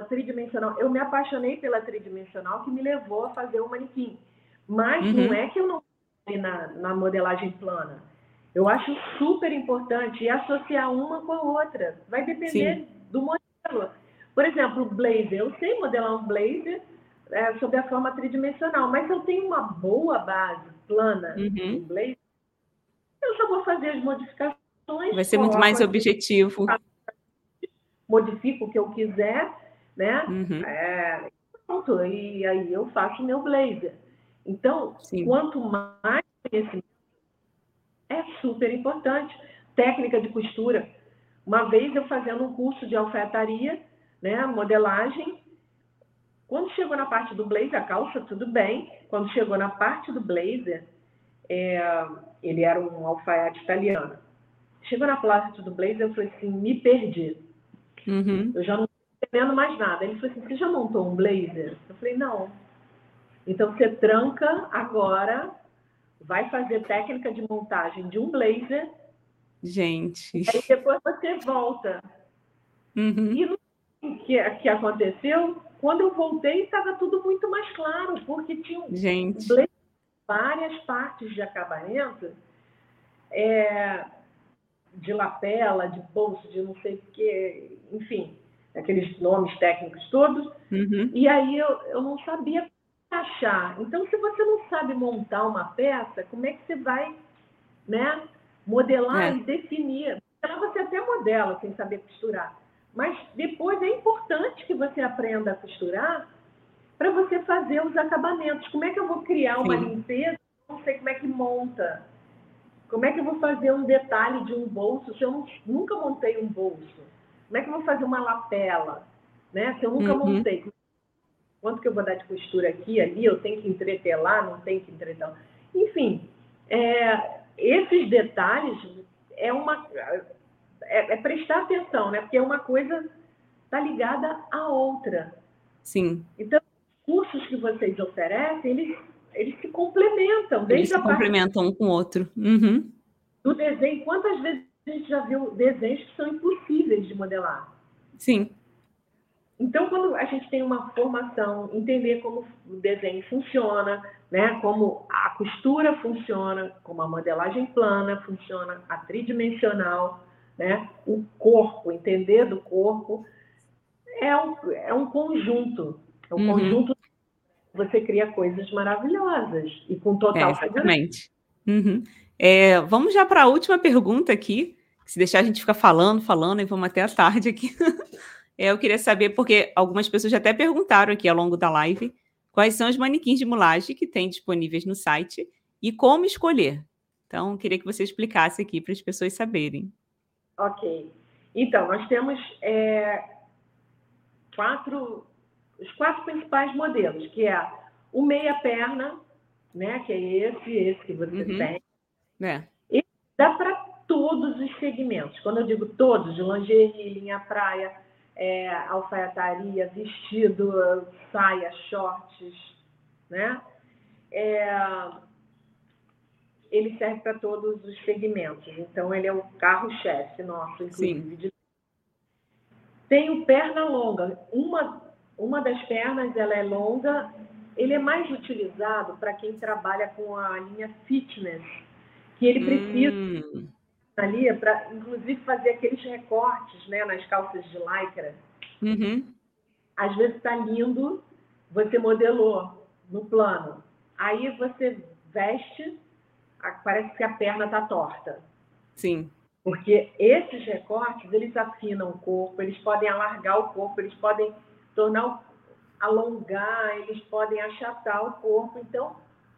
tridimensional. Eu me apaixonei pela tridimensional que me levou a fazer o manequim. Mas uhum. não é que eu não na, na modelagem plana. Eu acho super importante associar uma com a outra. Vai depender Sim. do modelo. Por exemplo, blazer. Eu sei modelar um blazer é, sob a forma tridimensional, mas se eu tenho uma boa base plana uhum. um blazer, eu só vou fazer as modificações. Vai ser muito mais objetivo. Modifico o que eu quiser, né? Uhum. É, pronto, e aí eu faço meu blazer. Então, Sim. quanto mais conhecimento é super importante. Técnica de costura. Uma vez eu fazendo um curso de alfaiataria, né, modelagem, quando chegou na parte do blazer, a calça, tudo bem. Quando chegou na parte do blazer, é, ele era um alfaiate italiano. Chegou na parte do blazer, eu falei assim, me perdi. Uhum. Eu já não estou entendendo mais nada. Ele falou assim, você já montou um blazer? Eu falei, não. Então, você tranca agora vai fazer técnica de montagem de um blazer. Gente. Aí depois você volta. Uhum. E o que, que aconteceu? Quando eu voltei, estava tudo muito mais claro, porque tinha Gente. Várias partes de acabamento, é, de lapela, de bolso, de não sei o quê, enfim, aqueles nomes técnicos todos. Uhum. E aí eu, eu não sabia achar. Então, se você não sabe montar uma peça, como é que você vai né, modelar é. e definir? Ela você até modela sem saber costurar. Mas depois é importante que você aprenda a costurar para você fazer os acabamentos. Como é que eu vou criar uma Sim. limpeza? Não sei como é que monta. Como é que eu vou fazer um detalhe de um bolso se eu não, nunca montei um bolso? Como é que eu vou fazer uma lapela? Né? Se eu nunca uhum. montei quanto que eu vou dar de costura aqui, ali, eu tenho que entretelar, não tenho que entretelar. Enfim, é, esses detalhes é uma, é, é prestar atenção, né? Porque uma coisa está ligada à outra. Sim. Então, os cursos que vocês oferecem, eles, eles se complementam. Desde eles se complementam um com o outro. Uhum. Do desenho, quantas vezes a gente já viu desenhos que são impossíveis de modelar? Sim. Então, quando a gente tem uma formação, entender como o desenho funciona, né, como a costura funciona, como a modelagem plana funciona, a tridimensional, né, o corpo, entender do corpo, é um, é um conjunto. É um uhum. conjunto. Você cria coisas maravilhosas e com total é, Exatamente. Uhum. É, vamos já para a última pergunta aqui. Se deixar a gente ficar falando, falando, e vamos até a tarde aqui. É, eu queria saber, porque algumas pessoas já até perguntaram aqui ao longo da live, quais são os manequins de mulagem que tem disponíveis no site e como escolher. Então, queria que você explicasse aqui para as pessoas saberem. Ok. Então, nós temos é, quatro, os quatro principais modelos, que é o meia-perna, né, que é esse, esse que você uhum. tem. É. E dá para todos os segmentos. Quando eu digo todos, de lingerie, linha praia, é, alfaiataria, vestido, saia, shorts, né? É, ele serve para todos os segmentos. Então, ele é o carro-chefe nosso, inclusive. Sim. Tem o perna longa. Uma, uma das pernas, ela é longa. Ele é mais utilizado para quem trabalha com a linha fitness, que ele precisa... Hum ali para, inclusive, fazer aqueles recortes né, nas calças de lycra. Uhum. Às vezes está lindo, você modelou no plano. Aí você veste, parece que a perna está torta. Sim. Porque esses recortes, eles afinam o corpo, eles podem alargar o corpo, eles podem tornar, alongar, eles podem achatar o corpo. Então,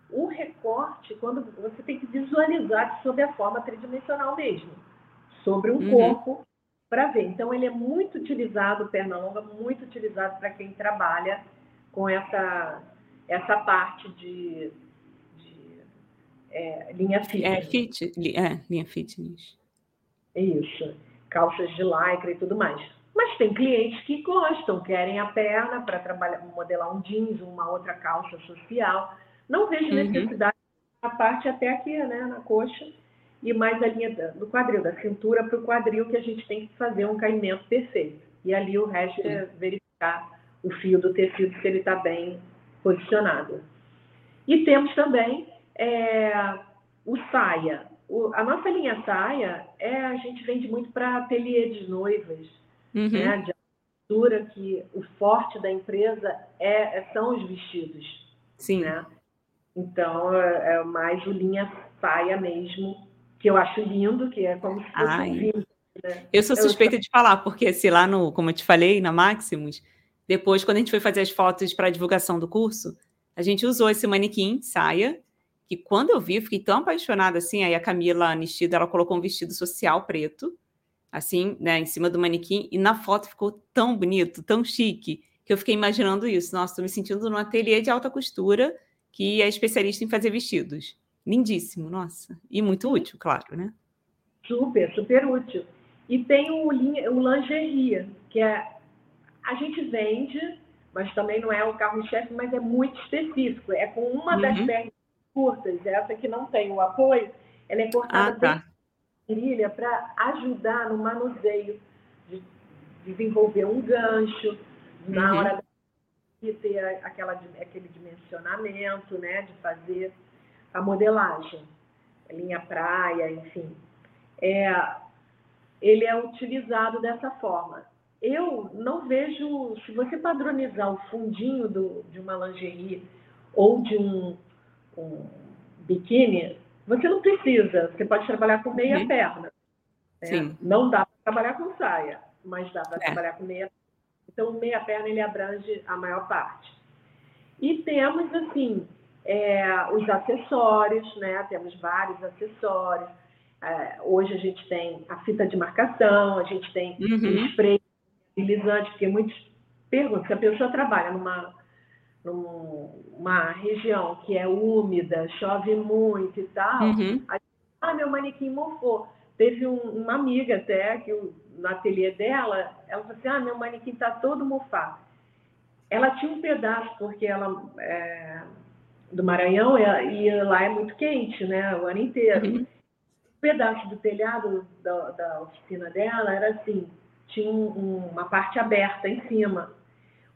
o recorte, quando você tem que visualizar sobre a forma tridimensional mesmo, sobre um uhum. corpo para ver. Então ele é muito utilizado, perna longa, muito utilizado para quem trabalha com essa essa parte de é, linha é, fitness. É, fit, é, linha fitness. Isso, calças de lycra e tudo mais. Mas tem clientes que gostam, querem a perna para trabalhar, modelar um jeans, uma outra calça social. Não vejo uhum. necessidade a parte até aqui, né, na coxa, e mais a linha do quadril, da cintura para o quadril, que a gente tem que fazer um caimento perfeito. E ali o resto Sim. é verificar o fio do tecido, se ele está bem posicionado. E temos também é, o saia. O, a nossa linha saia, é, a gente vende muito para ateliê de noivas, uhum. né, de costura, que o forte da empresa é, é, são os vestidos. Sim. Né? Então, é, é mais o linha saia mesmo, que eu acho lindo, que é como se fosse Ai. um vinho. Né? Eu sou suspeita eu... de falar, porque se lá no, como eu te falei, na Maximus, depois, quando a gente foi fazer as fotos para a divulgação do curso, a gente usou esse manequim, saia, que quando eu vi, eu fiquei tão apaixonada assim. Aí a Camila Anistida, ela colocou um vestido social preto, assim, né, em cima do manequim, e na foto ficou tão bonito, tão chique, que eu fiquei imaginando isso. Nossa, estou me sentindo num ateliê de alta costura que é especialista em fazer vestidos. Lindíssimo, nossa. E muito útil, claro, né? Super, super útil. E tem o, o lingerie, que é a gente vende, mas também não é o carro-chefe, mas é muito específico. É com uma uhum. das pernas curtas, essa que não tem o apoio, ela é cortada ah, tá. para ajudar no manuseio, de desenvolver um gancho na uhum. hora que ter aquela, aquele dimensionamento, né, de fazer a modelagem, linha praia, enfim. É, ele é utilizado dessa forma. Eu não vejo, se você padronizar o fundinho do, de uma lingerie ou de um, um biquíni, você não precisa, você pode trabalhar com meia uhum. perna. Né? Não dá para trabalhar com saia, mas dá para é. trabalhar com meia então, o meia perna ele abrange a maior parte. E temos, assim, é, os acessórios, né? Temos vários acessórios. É, hoje a gente tem a fita de marcação, a gente tem uhum. o spray mobilizante, porque muitos perguntam se a pessoa trabalha numa, numa região que é úmida, chove muito e tal, uhum. ah, meu manequim mofou. teve um, uma amiga até, que no ateliê dela, ela falou assim, ah, meu manequim está todo mofado. Ela tinha um pedaço, porque ela é do Maranhão e, e, lá é muito quente, né, o ano inteiro. Uhum. Um pedaço do telhado da, da, oficina dela era assim, tinha um, uma parte aberta em cima.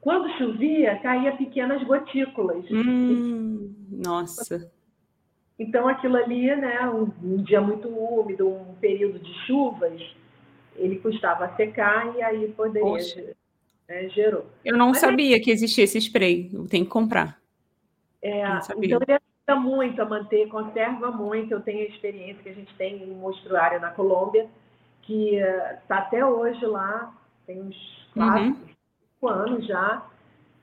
Quando chovia, caía pequenas gotículas. Hum, nossa. Então, aquilo ali, né, um, um, dia muito úmido, um período de chuvas, ele custava secar e aí poderia, né, gerou. Eu não Mas sabia é... que existia esse spray, eu tenho que comprar. É, então, ele ajuda muito a manter, conserva muito. Eu tenho a experiência que a gente tem em mostruário na Colômbia, que está uh, até hoje lá, tem uns quatro, uhum. Cinco anos já,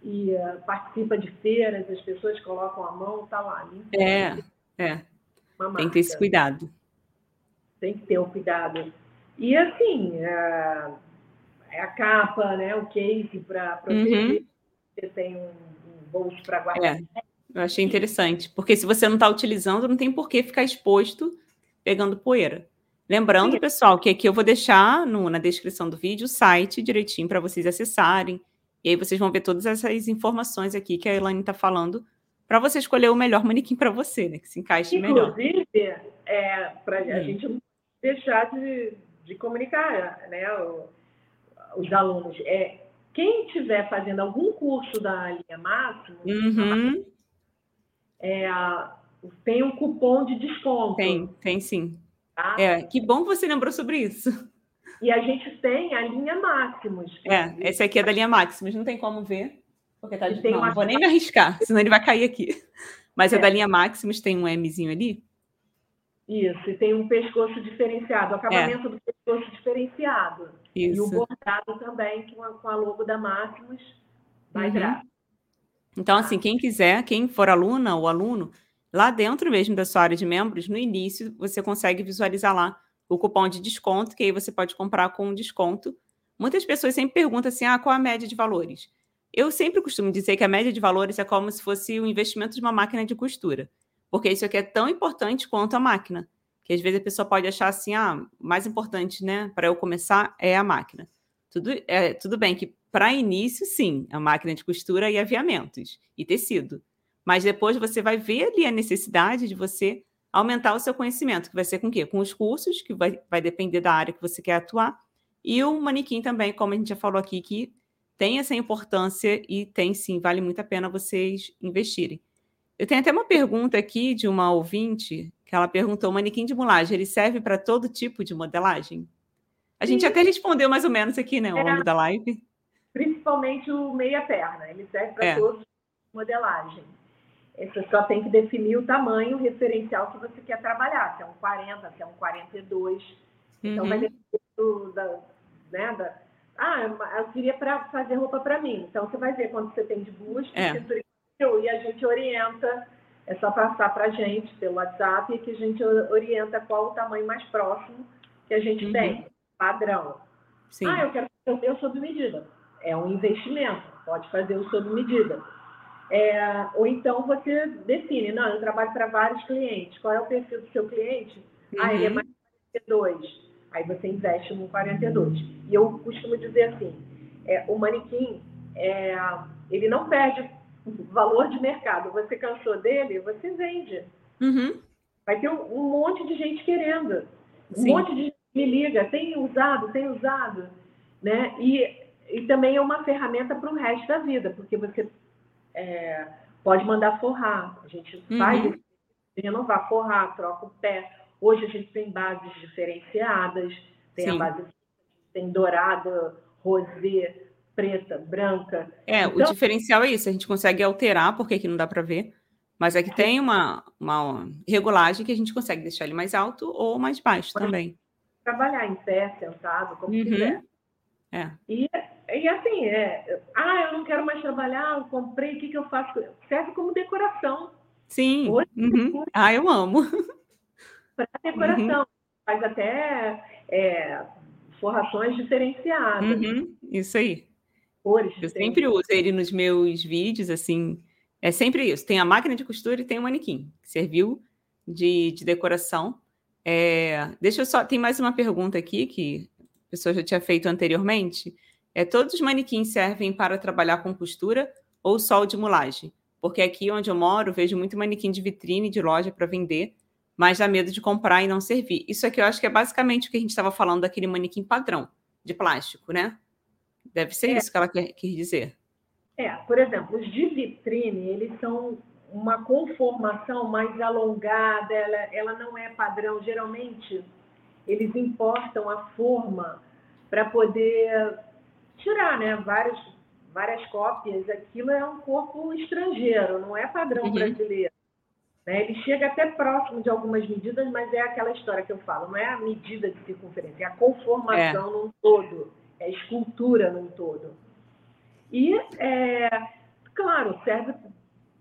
e uh, participa de feiras, as pessoas colocam a mão, está lá. Limpo, é. É. Tem que ter esse cuidado. Tem que ter o cuidado. E assim, é, é a capa, né? O case para proteger. Uhum. Você tem um, um bolso para guardar. É. Eu achei interessante, porque se você não está utilizando, não tem por que ficar exposto pegando poeira. Lembrando, pessoal, que aqui eu vou deixar no, na descrição do vídeo o site direitinho para vocês acessarem. E aí vocês vão ver todas essas informações aqui que a Elaine está falando para você escolher o melhor manequim para você, né? Que se encaixe Inclusive, melhor. Inclusive, é, para a gente não deixar de, de comunicar, né? O, os alunos. É, quem estiver fazendo algum curso da linha máxima, uhum. é, tem um cupom de desconto. Tem, tem sim. Tá? É, que bom que você lembrou sobre isso. E a gente tem a linha Máximos. É, esse aqui é da linha Máximos, não tem como ver. Porque tá de... Não, uma... não vou nem me arriscar, senão ele vai cair aqui. Mas é, é da linha Maximus, tem um Mzinho ali? Isso, e tem um pescoço diferenciado, o acabamento é. do pescoço diferenciado. Isso. E o bordado também com a, com a logo da Maximus, mais uhum. Então, assim, quem quiser, quem for aluna ou aluno, lá dentro mesmo da sua área de membros, no início, você consegue visualizar lá o cupom de desconto, que aí você pode comprar com desconto. Muitas pessoas sempre perguntam assim, ah, qual a média de valores? Eu sempre costumo dizer que a média de valores é como se fosse o investimento de uma máquina de costura, porque isso aqui é tão importante quanto a máquina, que às vezes a pessoa pode achar assim, ah, mais importante, né, para eu começar é a máquina. Tudo, é, tudo bem que para início, sim, a máquina de costura e aviamentos e tecido. Mas depois você vai ver ali a necessidade de você aumentar o seu conhecimento, que vai ser com o quê? Com os cursos, que vai, vai depender da área que você quer atuar, e o manequim também, como a gente já falou aqui, que tem essa importância e tem sim, vale muito a pena vocês investirem. Eu tenho até uma pergunta aqui de uma ouvinte, que ela perguntou: o manequim de mulagem, ele serve para todo tipo de modelagem? A gente sim. até respondeu mais ou menos aqui, né, ao é, longo da live. Principalmente o meia-perna, ele serve para é. todos de modelagem. Você só tem que definir o tamanho referencial que você quer trabalhar, se é um 40, se é um 42. Uhum. Então, vai depender do, da, né, da, ah, eu queria para fazer roupa para mim. Então você vai ver quando você tem de busto, é. e a gente orienta. É só passar para a gente pelo WhatsApp que a gente orienta qual o tamanho mais próximo que a gente uhum. tem, padrão. Sim. Ah, eu quero fazer o sob medida. É um investimento, pode fazer o sob medida. É, ou então você define, não, eu trabalho para vários clientes. Qual é o perfil do seu cliente? Uhum. Ah, ele é uhum. mais 42 Aí você investe no 42. E eu costumo dizer assim, é, o manequim, é, ele não perde valor de mercado. Você cansou dele, você vende. Uhum. Vai ter um, um, monte de gente querendo. Um Sim. monte de gente me liga, tem usado, tem usado. Né? E, e também é uma ferramenta para o resto da vida, porque você é, pode mandar forrar. A gente uhum. faz renovar, forrar, troca o pé, Hoje a gente tem bases diferenciadas, tem Sim. a base tem dourada, rosé, preta, branca. É, então, o diferencial é isso, a gente consegue alterar, porque aqui não dá para ver, mas é tem uma, uma regulagem que a gente consegue deixar ele mais alto ou mais baixo também. Trabalhar em pé, sentado, como uhum. quiser. É. E, e assim, é, ah, eu não quero mais trabalhar, eu comprei, o que, que eu faço? Serve como decoração. Sim. Hoje, uhum. Ah, eu amo. para decoração. Uhum. Faz até é, forrações diferenciadas. Uhum. Isso aí. Cores Eu sempre uso ele nos meus vídeos, assim. É sempre isso. Tem a máquina de costura e tem o manequim, que serviu de, de decoração. É, deixa eu só. Tem mais uma pergunta aqui que a pessoa já tinha feito anteriormente. É, todos os manequins servem para trabalhar com costura ou só de mulagem? Porque aqui onde eu moro, vejo muito manequim de vitrine de loja para vender, mas dá medo de comprar e não servir. Isso aqui eu acho que é basicamente o que a gente estava falando daquele manequim padrão de plástico, né? Deve ser é. isso que ela quer, quer dizer. É, por exemplo, os de vitrine, eles são uma conformação mais alongada, ela, ela não é padrão. Geralmente, eles importam a forma para poder tirar né, várias, várias cópias. Aquilo é um corpo estrangeiro, não é padrão uhum. brasileiro. Né? Ele chega até próximo de algumas medidas, mas é aquela história que eu falo, não é a medida de circunferência, é a conformação é. num todo, é a escultura num todo. E, é, claro, serve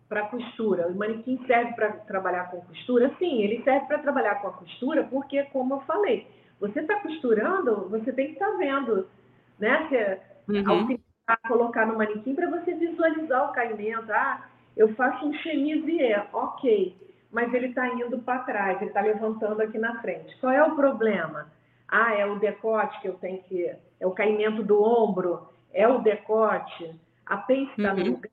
para costura. O manequim serve para trabalhar com costura? Sim, ele serve para trabalhar com a costura, porque, como eu falei, você está costurando, você tem que estar tá vendo, né? Uhum. colocar no manequim para você visualizar o caimento. Ah, eu faço um chemisier, ok, mas ele está indo para trás, ele está levantando aqui na frente. Qual é o problema? Ah, é o decote que eu tenho que. É o caimento do ombro, é o decote, a pence está uhum. no lugar.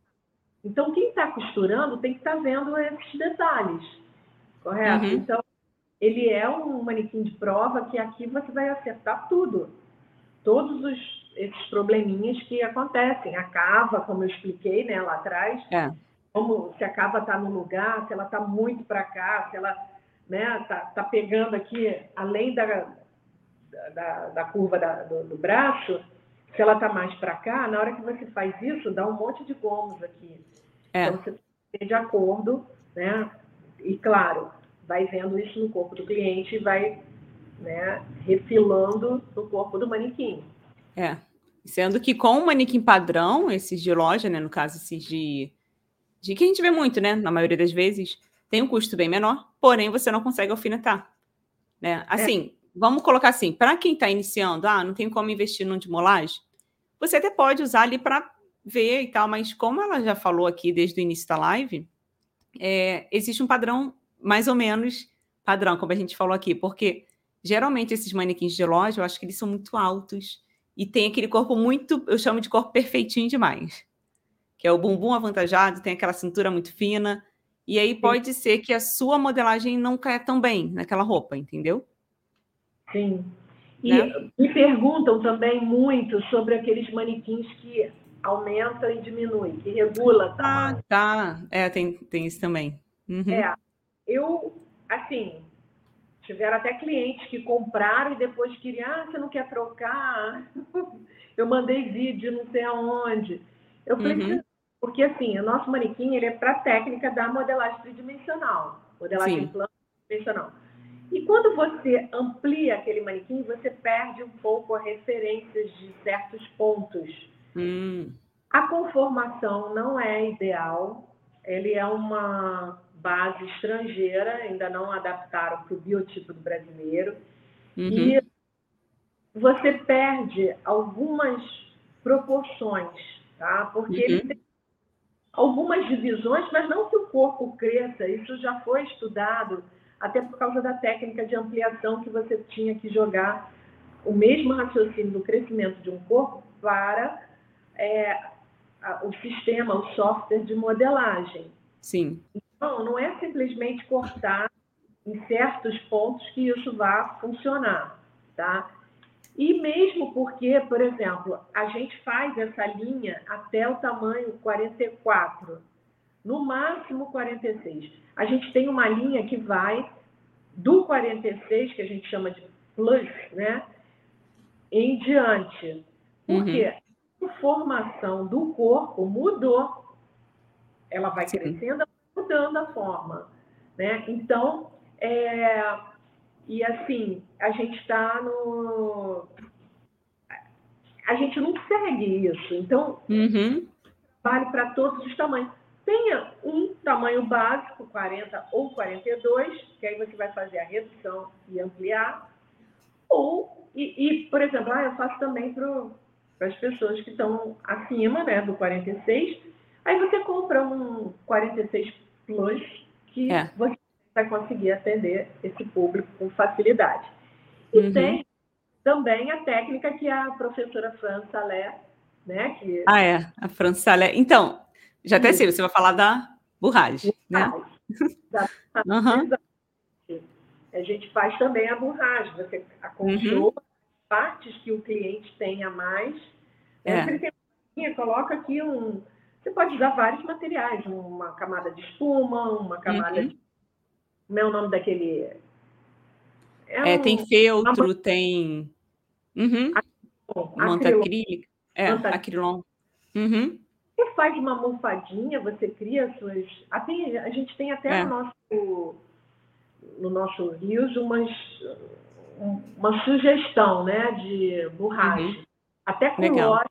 Então, quem está costurando tem que estar tá vendo esses detalhes, correto? Uhum. Então, ele é um manequim de prova que aqui você vai acertar tudo. Todos os, esses probleminhas que acontecem. A cava, como eu expliquei né, lá atrás, é. como se a cava está no lugar, se ela está muito para cá, se ela né, tá, tá pegando aqui, além da, da, da curva da, do, do braço, se ela está mais para cá, na hora que você faz isso, dá um monte de gomos aqui. É. Então, você tem de acordo, né? E, claro, vai vendo isso no corpo do cliente e vai né, refilando no corpo do manequim. É. Sendo que com o manequim padrão, esses de loja, né? No caso, esses de, de que a gente vê muito, né? Na maioria das vezes, tem um custo bem menor, porém você não consegue alfinetar. Né? Assim, é vamos colocar assim, para quem está iniciando, ah, não tem como investir num de molagem, você até pode usar ali para ver e tal, mas como ela já falou aqui desde o início da live, é, existe um padrão mais ou menos padrão, como a gente falou aqui, porque geralmente esses manequins de loja, eu acho que eles são muito altos e tem aquele corpo muito, eu chamo de corpo perfeitinho demais, que é o bumbum avantajado, tem aquela cintura muito fina, e aí pode Sim. ser que a sua modelagem não caia tão bem naquela roupa, entendeu? Sim. E né? me perguntam também muito sobre aqueles manequins que aumentam e diminuem, que regula Ah, tá. É, tem, tem isso também. Uhum. É. Eu, assim, tiveram até clientes que compraram e depois queriam, ah, você não quer trocar? Eu mandei vídeo não sei aonde. Eu falei, uhum. porque assim, o nosso manequim ele é para técnica da modelagem tridimensional, modelagem plana tridimensional. E quando você amplia aquele manequim, você perde um pouco a referência de certos pontos. Hum. A conformação não é ideal, ele é uma base estrangeira, ainda não adaptaram para o biotipo do brasileiro. Uhum. E você perde algumas proporções, tá? Porque uhum. ele tem algumas divisões, mas não que o corpo cresça, isso já foi estudado até por causa da técnica de ampliação que você tinha que jogar o mesmo raciocínio do crescimento de um corpo para é, o sistema, o software de modelagem. Sim. Então, não é simplesmente cortar em certos pontos que isso vá funcionar, tá? E mesmo porque, por exemplo, a gente faz essa linha até o tamanho 44, no máximo 46 a gente tem uma linha que vai do 46, que a gente chama de plus, né, em diante. Porque uhum. a formação do corpo mudou. Ela vai Sim. crescendo, mudando a forma. Né? Então, é, e assim, a gente está no. A gente não segue isso. Então, uhum. vale para todos os tamanhos tenha um tamanho básico, 40 ou 42, que aí você vai fazer a redução e ampliar. Ou, e, e por exemplo, ah, eu faço também para as pessoas que estão acima né, do 46. Aí você compra um 46 Que é. você vai conseguir atender esse público com facilidade. E uhum. tem também a técnica que a professora Fran Salé, né? Que... Ah, é, a Fran Salé. Então, já até sei, você vai falar da burragem, né? Da... uhum. A gente faz também a burragem, você controla uhum. partes que o cliente tenha mais. Né? É. Tem, coloca aqui um. Você pode usar vários materiais, uma camada de espuma, uma camada uhum. de. Como é o nome daquele. É, é um... tem feltro, uma... tem. Uhum. Manta acrílica. É, acrilon. Uhum. Você faz uma almofadinha, você cria suas. Até, a gente tem até é. no nosso no nosso Rios umas, uma sugestão né, de borracha. Uhum. Até com loja,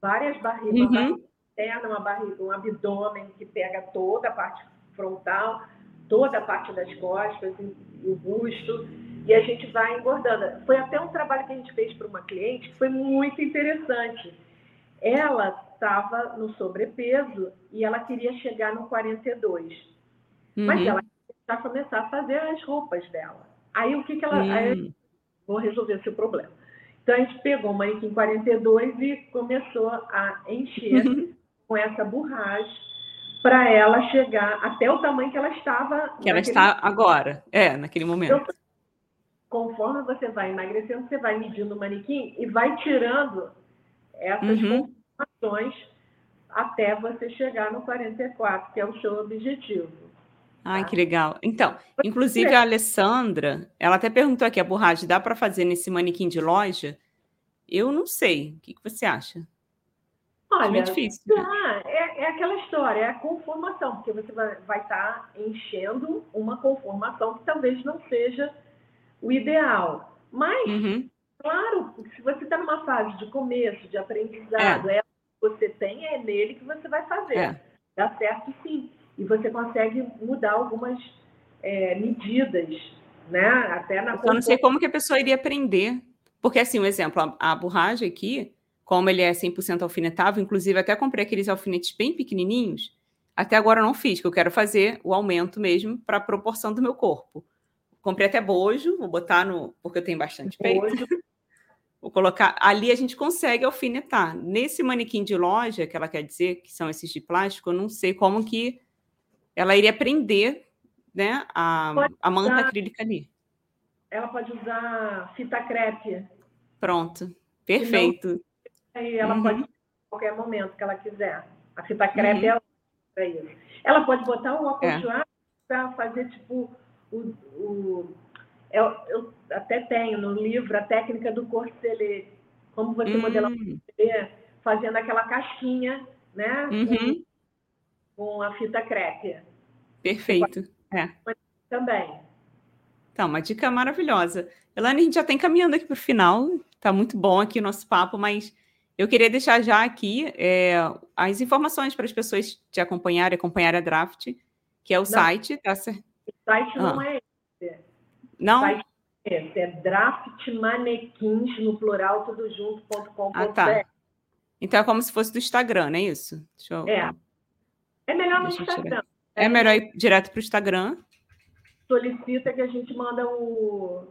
várias barrigas, uhum. Uma barriga interna, uma barriga, um abdômen que pega toda a parte frontal, toda a parte das costas e, o busto, e a gente vai engordando. Foi até um trabalho que a gente fez para uma cliente que foi muito interessante. Ela estava no sobrepeso e ela queria chegar no 42. Uhum. Mas ela a começar a fazer as roupas dela. Aí o que, que ela. Hum. Aí, vou resolver esse problema. Então a gente pegou uma em 42 e começou a encher com essa borracha para ela chegar até o tamanho que ela estava. Que ela está agora, é, naquele momento. Então, conforme você vai emagrecendo, você vai medindo o manequim e vai tirando essas uhum. informações até você chegar no 44, que é o seu objetivo. Ai, que legal. Então, inclusive a Alessandra, ela até perguntou aqui, a borracha dá para fazer nesse manequim de loja? Eu não sei. O que, que você acha? Olha, é difícil. Né? é, é, aquela história, é a conformação, porque você vai estar tá enchendo uma conformação que talvez não seja o ideal. Mas, uhum. claro, se você está numa fase de começo, de aprendizado, é. é o que você tem, é nele que você vai fazer. É. Dá certo sim e você consegue mudar algumas é, medidas, né? Até na. Eu não sei como que a pessoa iria aprender. Porque, assim, um exemplo, a, a borracha aqui, como ele é 100% alfinetável, inclusive até comprei aqueles alfinetes bem pequenininhos, até agora não fiz, que eu quero fazer o aumento mesmo para a proporção do meu corpo. Comprei até bojo, vou botar no. porque eu tenho bastante peito. Vou colocar. Ali a gente consegue alfinetar. Nesse manequim de loja, que ela quer dizer, que são esses de plástico, eu não sei como que ela iria prender né, a, a manta usar, acrílica ali. Ela pode usar fita crepe. Pronto, perfeito. Aí ela uhum. pode, a qualquer momento que ela quiser. A fita crepe uhum. é isso. Ela pode botar um óculos é. para fazer tipo o, o eu, eu, até tenho no livro a técnica do corcelê, como você hum. modelar um corcelê, fazendo aquela casquinha, né? Uhum. Com, com a fita crepe. Perfeito. É. Também. Então, uma dica maravilhosa. Elaine, a gente já está encaminhando aqui para o final. Está muito bom aqui o nosso papo, mas eu queria deixar já aqui é, as informações para as pessoas te acompanharem, acompanhar a Draft, que é o não, site. Tá? O site não ah. é esse. Não? O site é esse, é draftmanequins, no plural, tudo junto.com.br. Ah, tá. Então é como se fosse do Instagram, não é isso? Eu... É. É melhor no Instagram. É melhor ir direto para o Instagram. Solicita que a gente manda o.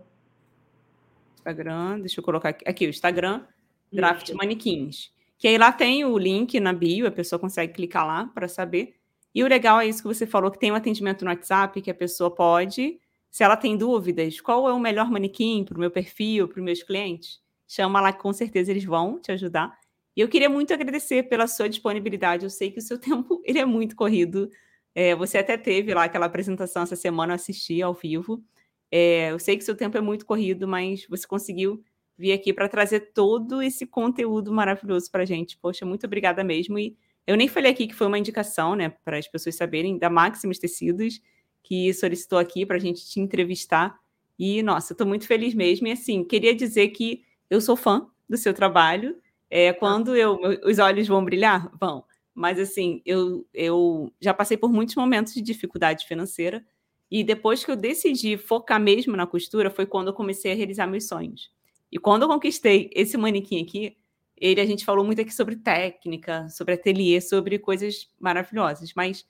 Instagram, deixa eu colocar aqui, aqui o Instagram, Draft Isso. Manequins. Que aí lá tem o link na bio, a pessoa consegue clicar lá para saber. E o legal é isso que você falou, que tem um atendimento no WhatsApp, que a pessoa pode, se ela tem dúvidas, qual é o melhor manequim para o meu perfil, para os meus clientes, chama lá que com certeza eles vão te ajudar. E eu queria muito agradecer pela sua disponibilidade. Eu sei que o seu tempo ele é muito corrido. É, você até teve lá aquela apresentação essa semana, eu assisti ao vivo. É, eu sei que seu tempo é muito corrido, mas você conseguiu vir aqui para trazer todo esse conteúdo maravilhoso para a gente. Poxa, muito obrigada mesmo. E eu nem falei aqui que foi uma indicação, né, para as pessoas saberem, da Maximus Tecidos, que solicitou aqui para a gente te entrevistar. E, nossa, estou muito feliz mesmo. E, assim, queria dizer que eu sou fã do seu trabalho. É, quando eu, os olhos vão brilhar? Vão. Mas, assim, eu, eu já passei por muitos momentos de dificuldade financeira. E depois que eu decidi focar mesmo na costura, foi quando eu comecei a realizar meus sonhos. E quando eu conquistei esse manequim aqui, ele a gente falou muito aqui sobre técnica, sobre ateliê, sobre coisas maravilhosas. Mas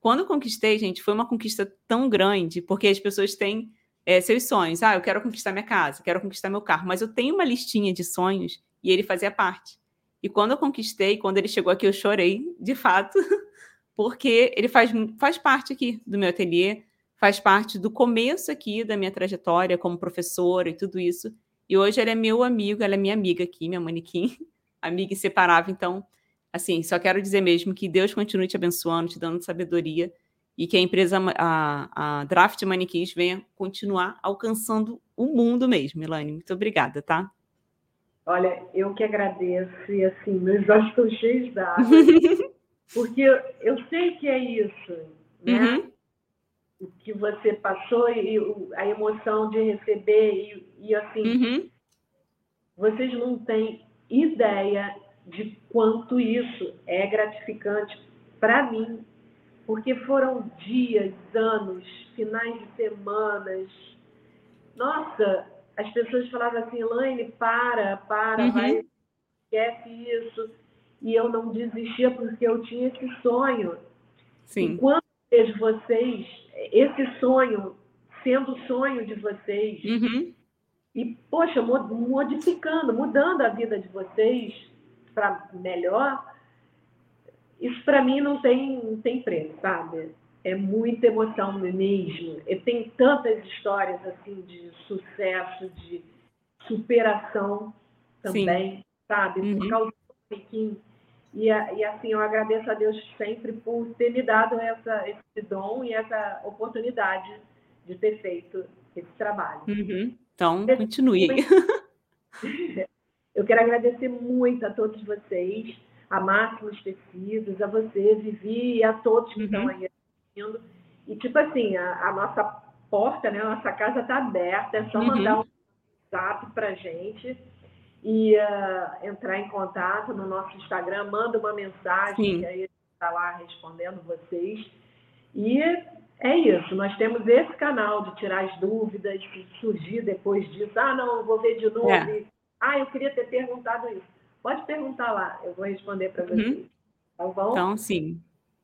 quando eu conquistei, gente, foi uma conquista tão grande, porque as pessoas têm é, seus sonhos. Ah, eu quero conquistar minha casa, quero conquistar meu carro, mas eu tenho uma listinha de sonhos e ele fazia parte. E quando eu conquistei, quando ele chegou aqui, eu chorei, de fato, porque ele faz, faz parte aqui do meu ateliê, faz parte do começo aqui da minha trajetória como professora e tudo isso. E hoje ele é meu amigo, ela é minha amiga aqui, minha manequim, amiga inseparável. Então, assim, só quero dizer mesmo que Deus continue te abençoando, te dando sabedoria e que a empresa, a, a Draft Manequins, venha continuar alcançando o mundo mesmo, Milane. Muito obrigada, tá? Olha, eu que agradeço e assim, meus olhos estão cheios d'água, porque eu sei que é isso, né? Uhum. O que você passou e a emoção de receber e, e assim, uhum. vocês não têm ideia de quanto isso é gratificante para mim, porque foram dias, anos, finais de semanas. Nossa, as pessoas falavam assim, Elaine, para, para, uhum. vai, esquece isso. E eu não desistia porque eu tinha esse sonho. Sim. E quando vejo vocês, esse sonho sendo o sonho de vocês, uhum. e, poxa, modificando, mudando a vida de vocês para melhor, isso para mim não tem, não tem preço, sabe? É muita emoção mesmo. E tem tantas histórias assim de sucesso, de superação também, Sim. sabe? Uhum. Por causa do e, e assim, eu agradeço a Deus sempre por ter me dado essa, esse dom e essa oportunidade de ter feito esse trabalho. Uhum. Então, continue. Eu quero agradecer muito a todos vocês a Máximos Tecidos, a você, Vivi, e a todos que uhum. estão aí assistindo. E, tipo assim, a, a, nossa porta, né, a nossa casa está aberta, é só uhum. mandar um WhatsApp para gente e uh, entrar em contato no nosso Instagram, manda uma mensagem, Sim. que aí está lá respondendo vocês. E é isso, nós temos esse canal de tirar as dúvidas, que surgir depois disso. Ah, não, vou ver de novo. É. Ah, eu queria ter perguntado isso. Pode perguntar lá, eu vou responder para. Uhum. Tá bom? Então, sim.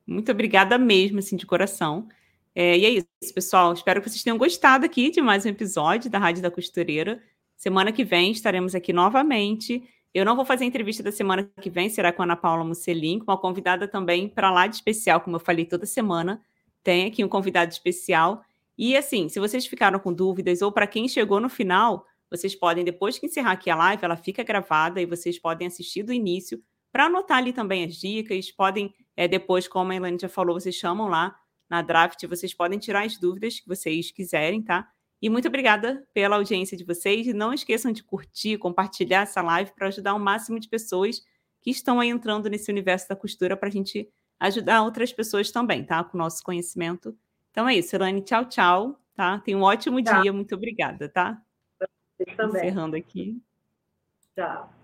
Muito obrigada mesmo, assim, de coração. É, e é isso, pessoal. Espero que vocês tenham gostado aqui de mais um episódio da Rádio da Costureira. Semana que vem estaremos aqui novamente. Eu não vou fazer a entrevista da semana que vem, será com a Ana Paula Musselin, uma convidada também para lá de especial, como eu falei toda semana. Tem aqui um convidado especial. E assim, se vocês ficaram com dúvidas ou para quem chegou no final, vocês podem, depois que encerrar aqui a live, ela fica gravada e vocês podem assistir do início para anotar ali também as dicas. Podem, é, depois, como a Elaine já falou, vocês chamam lá na draft, vocês podem tirar as dúvidas que vocês quiserem, tá? E muito obrigada pela audiência de vocês. E não esqueçam de curtir, compartilhar essa live para ajudar o máximo de pessoas que estão aí entrando nesse universo da costura para a gente ajudar outras pessoas também, tá? Com o nosso conhecimento. Então é isso, Elaine. Tchau, tchau. Tá? Tenha um ótimo dia. Muito obrigada, tá? Vocês também. Encerrando aqui. Tchau.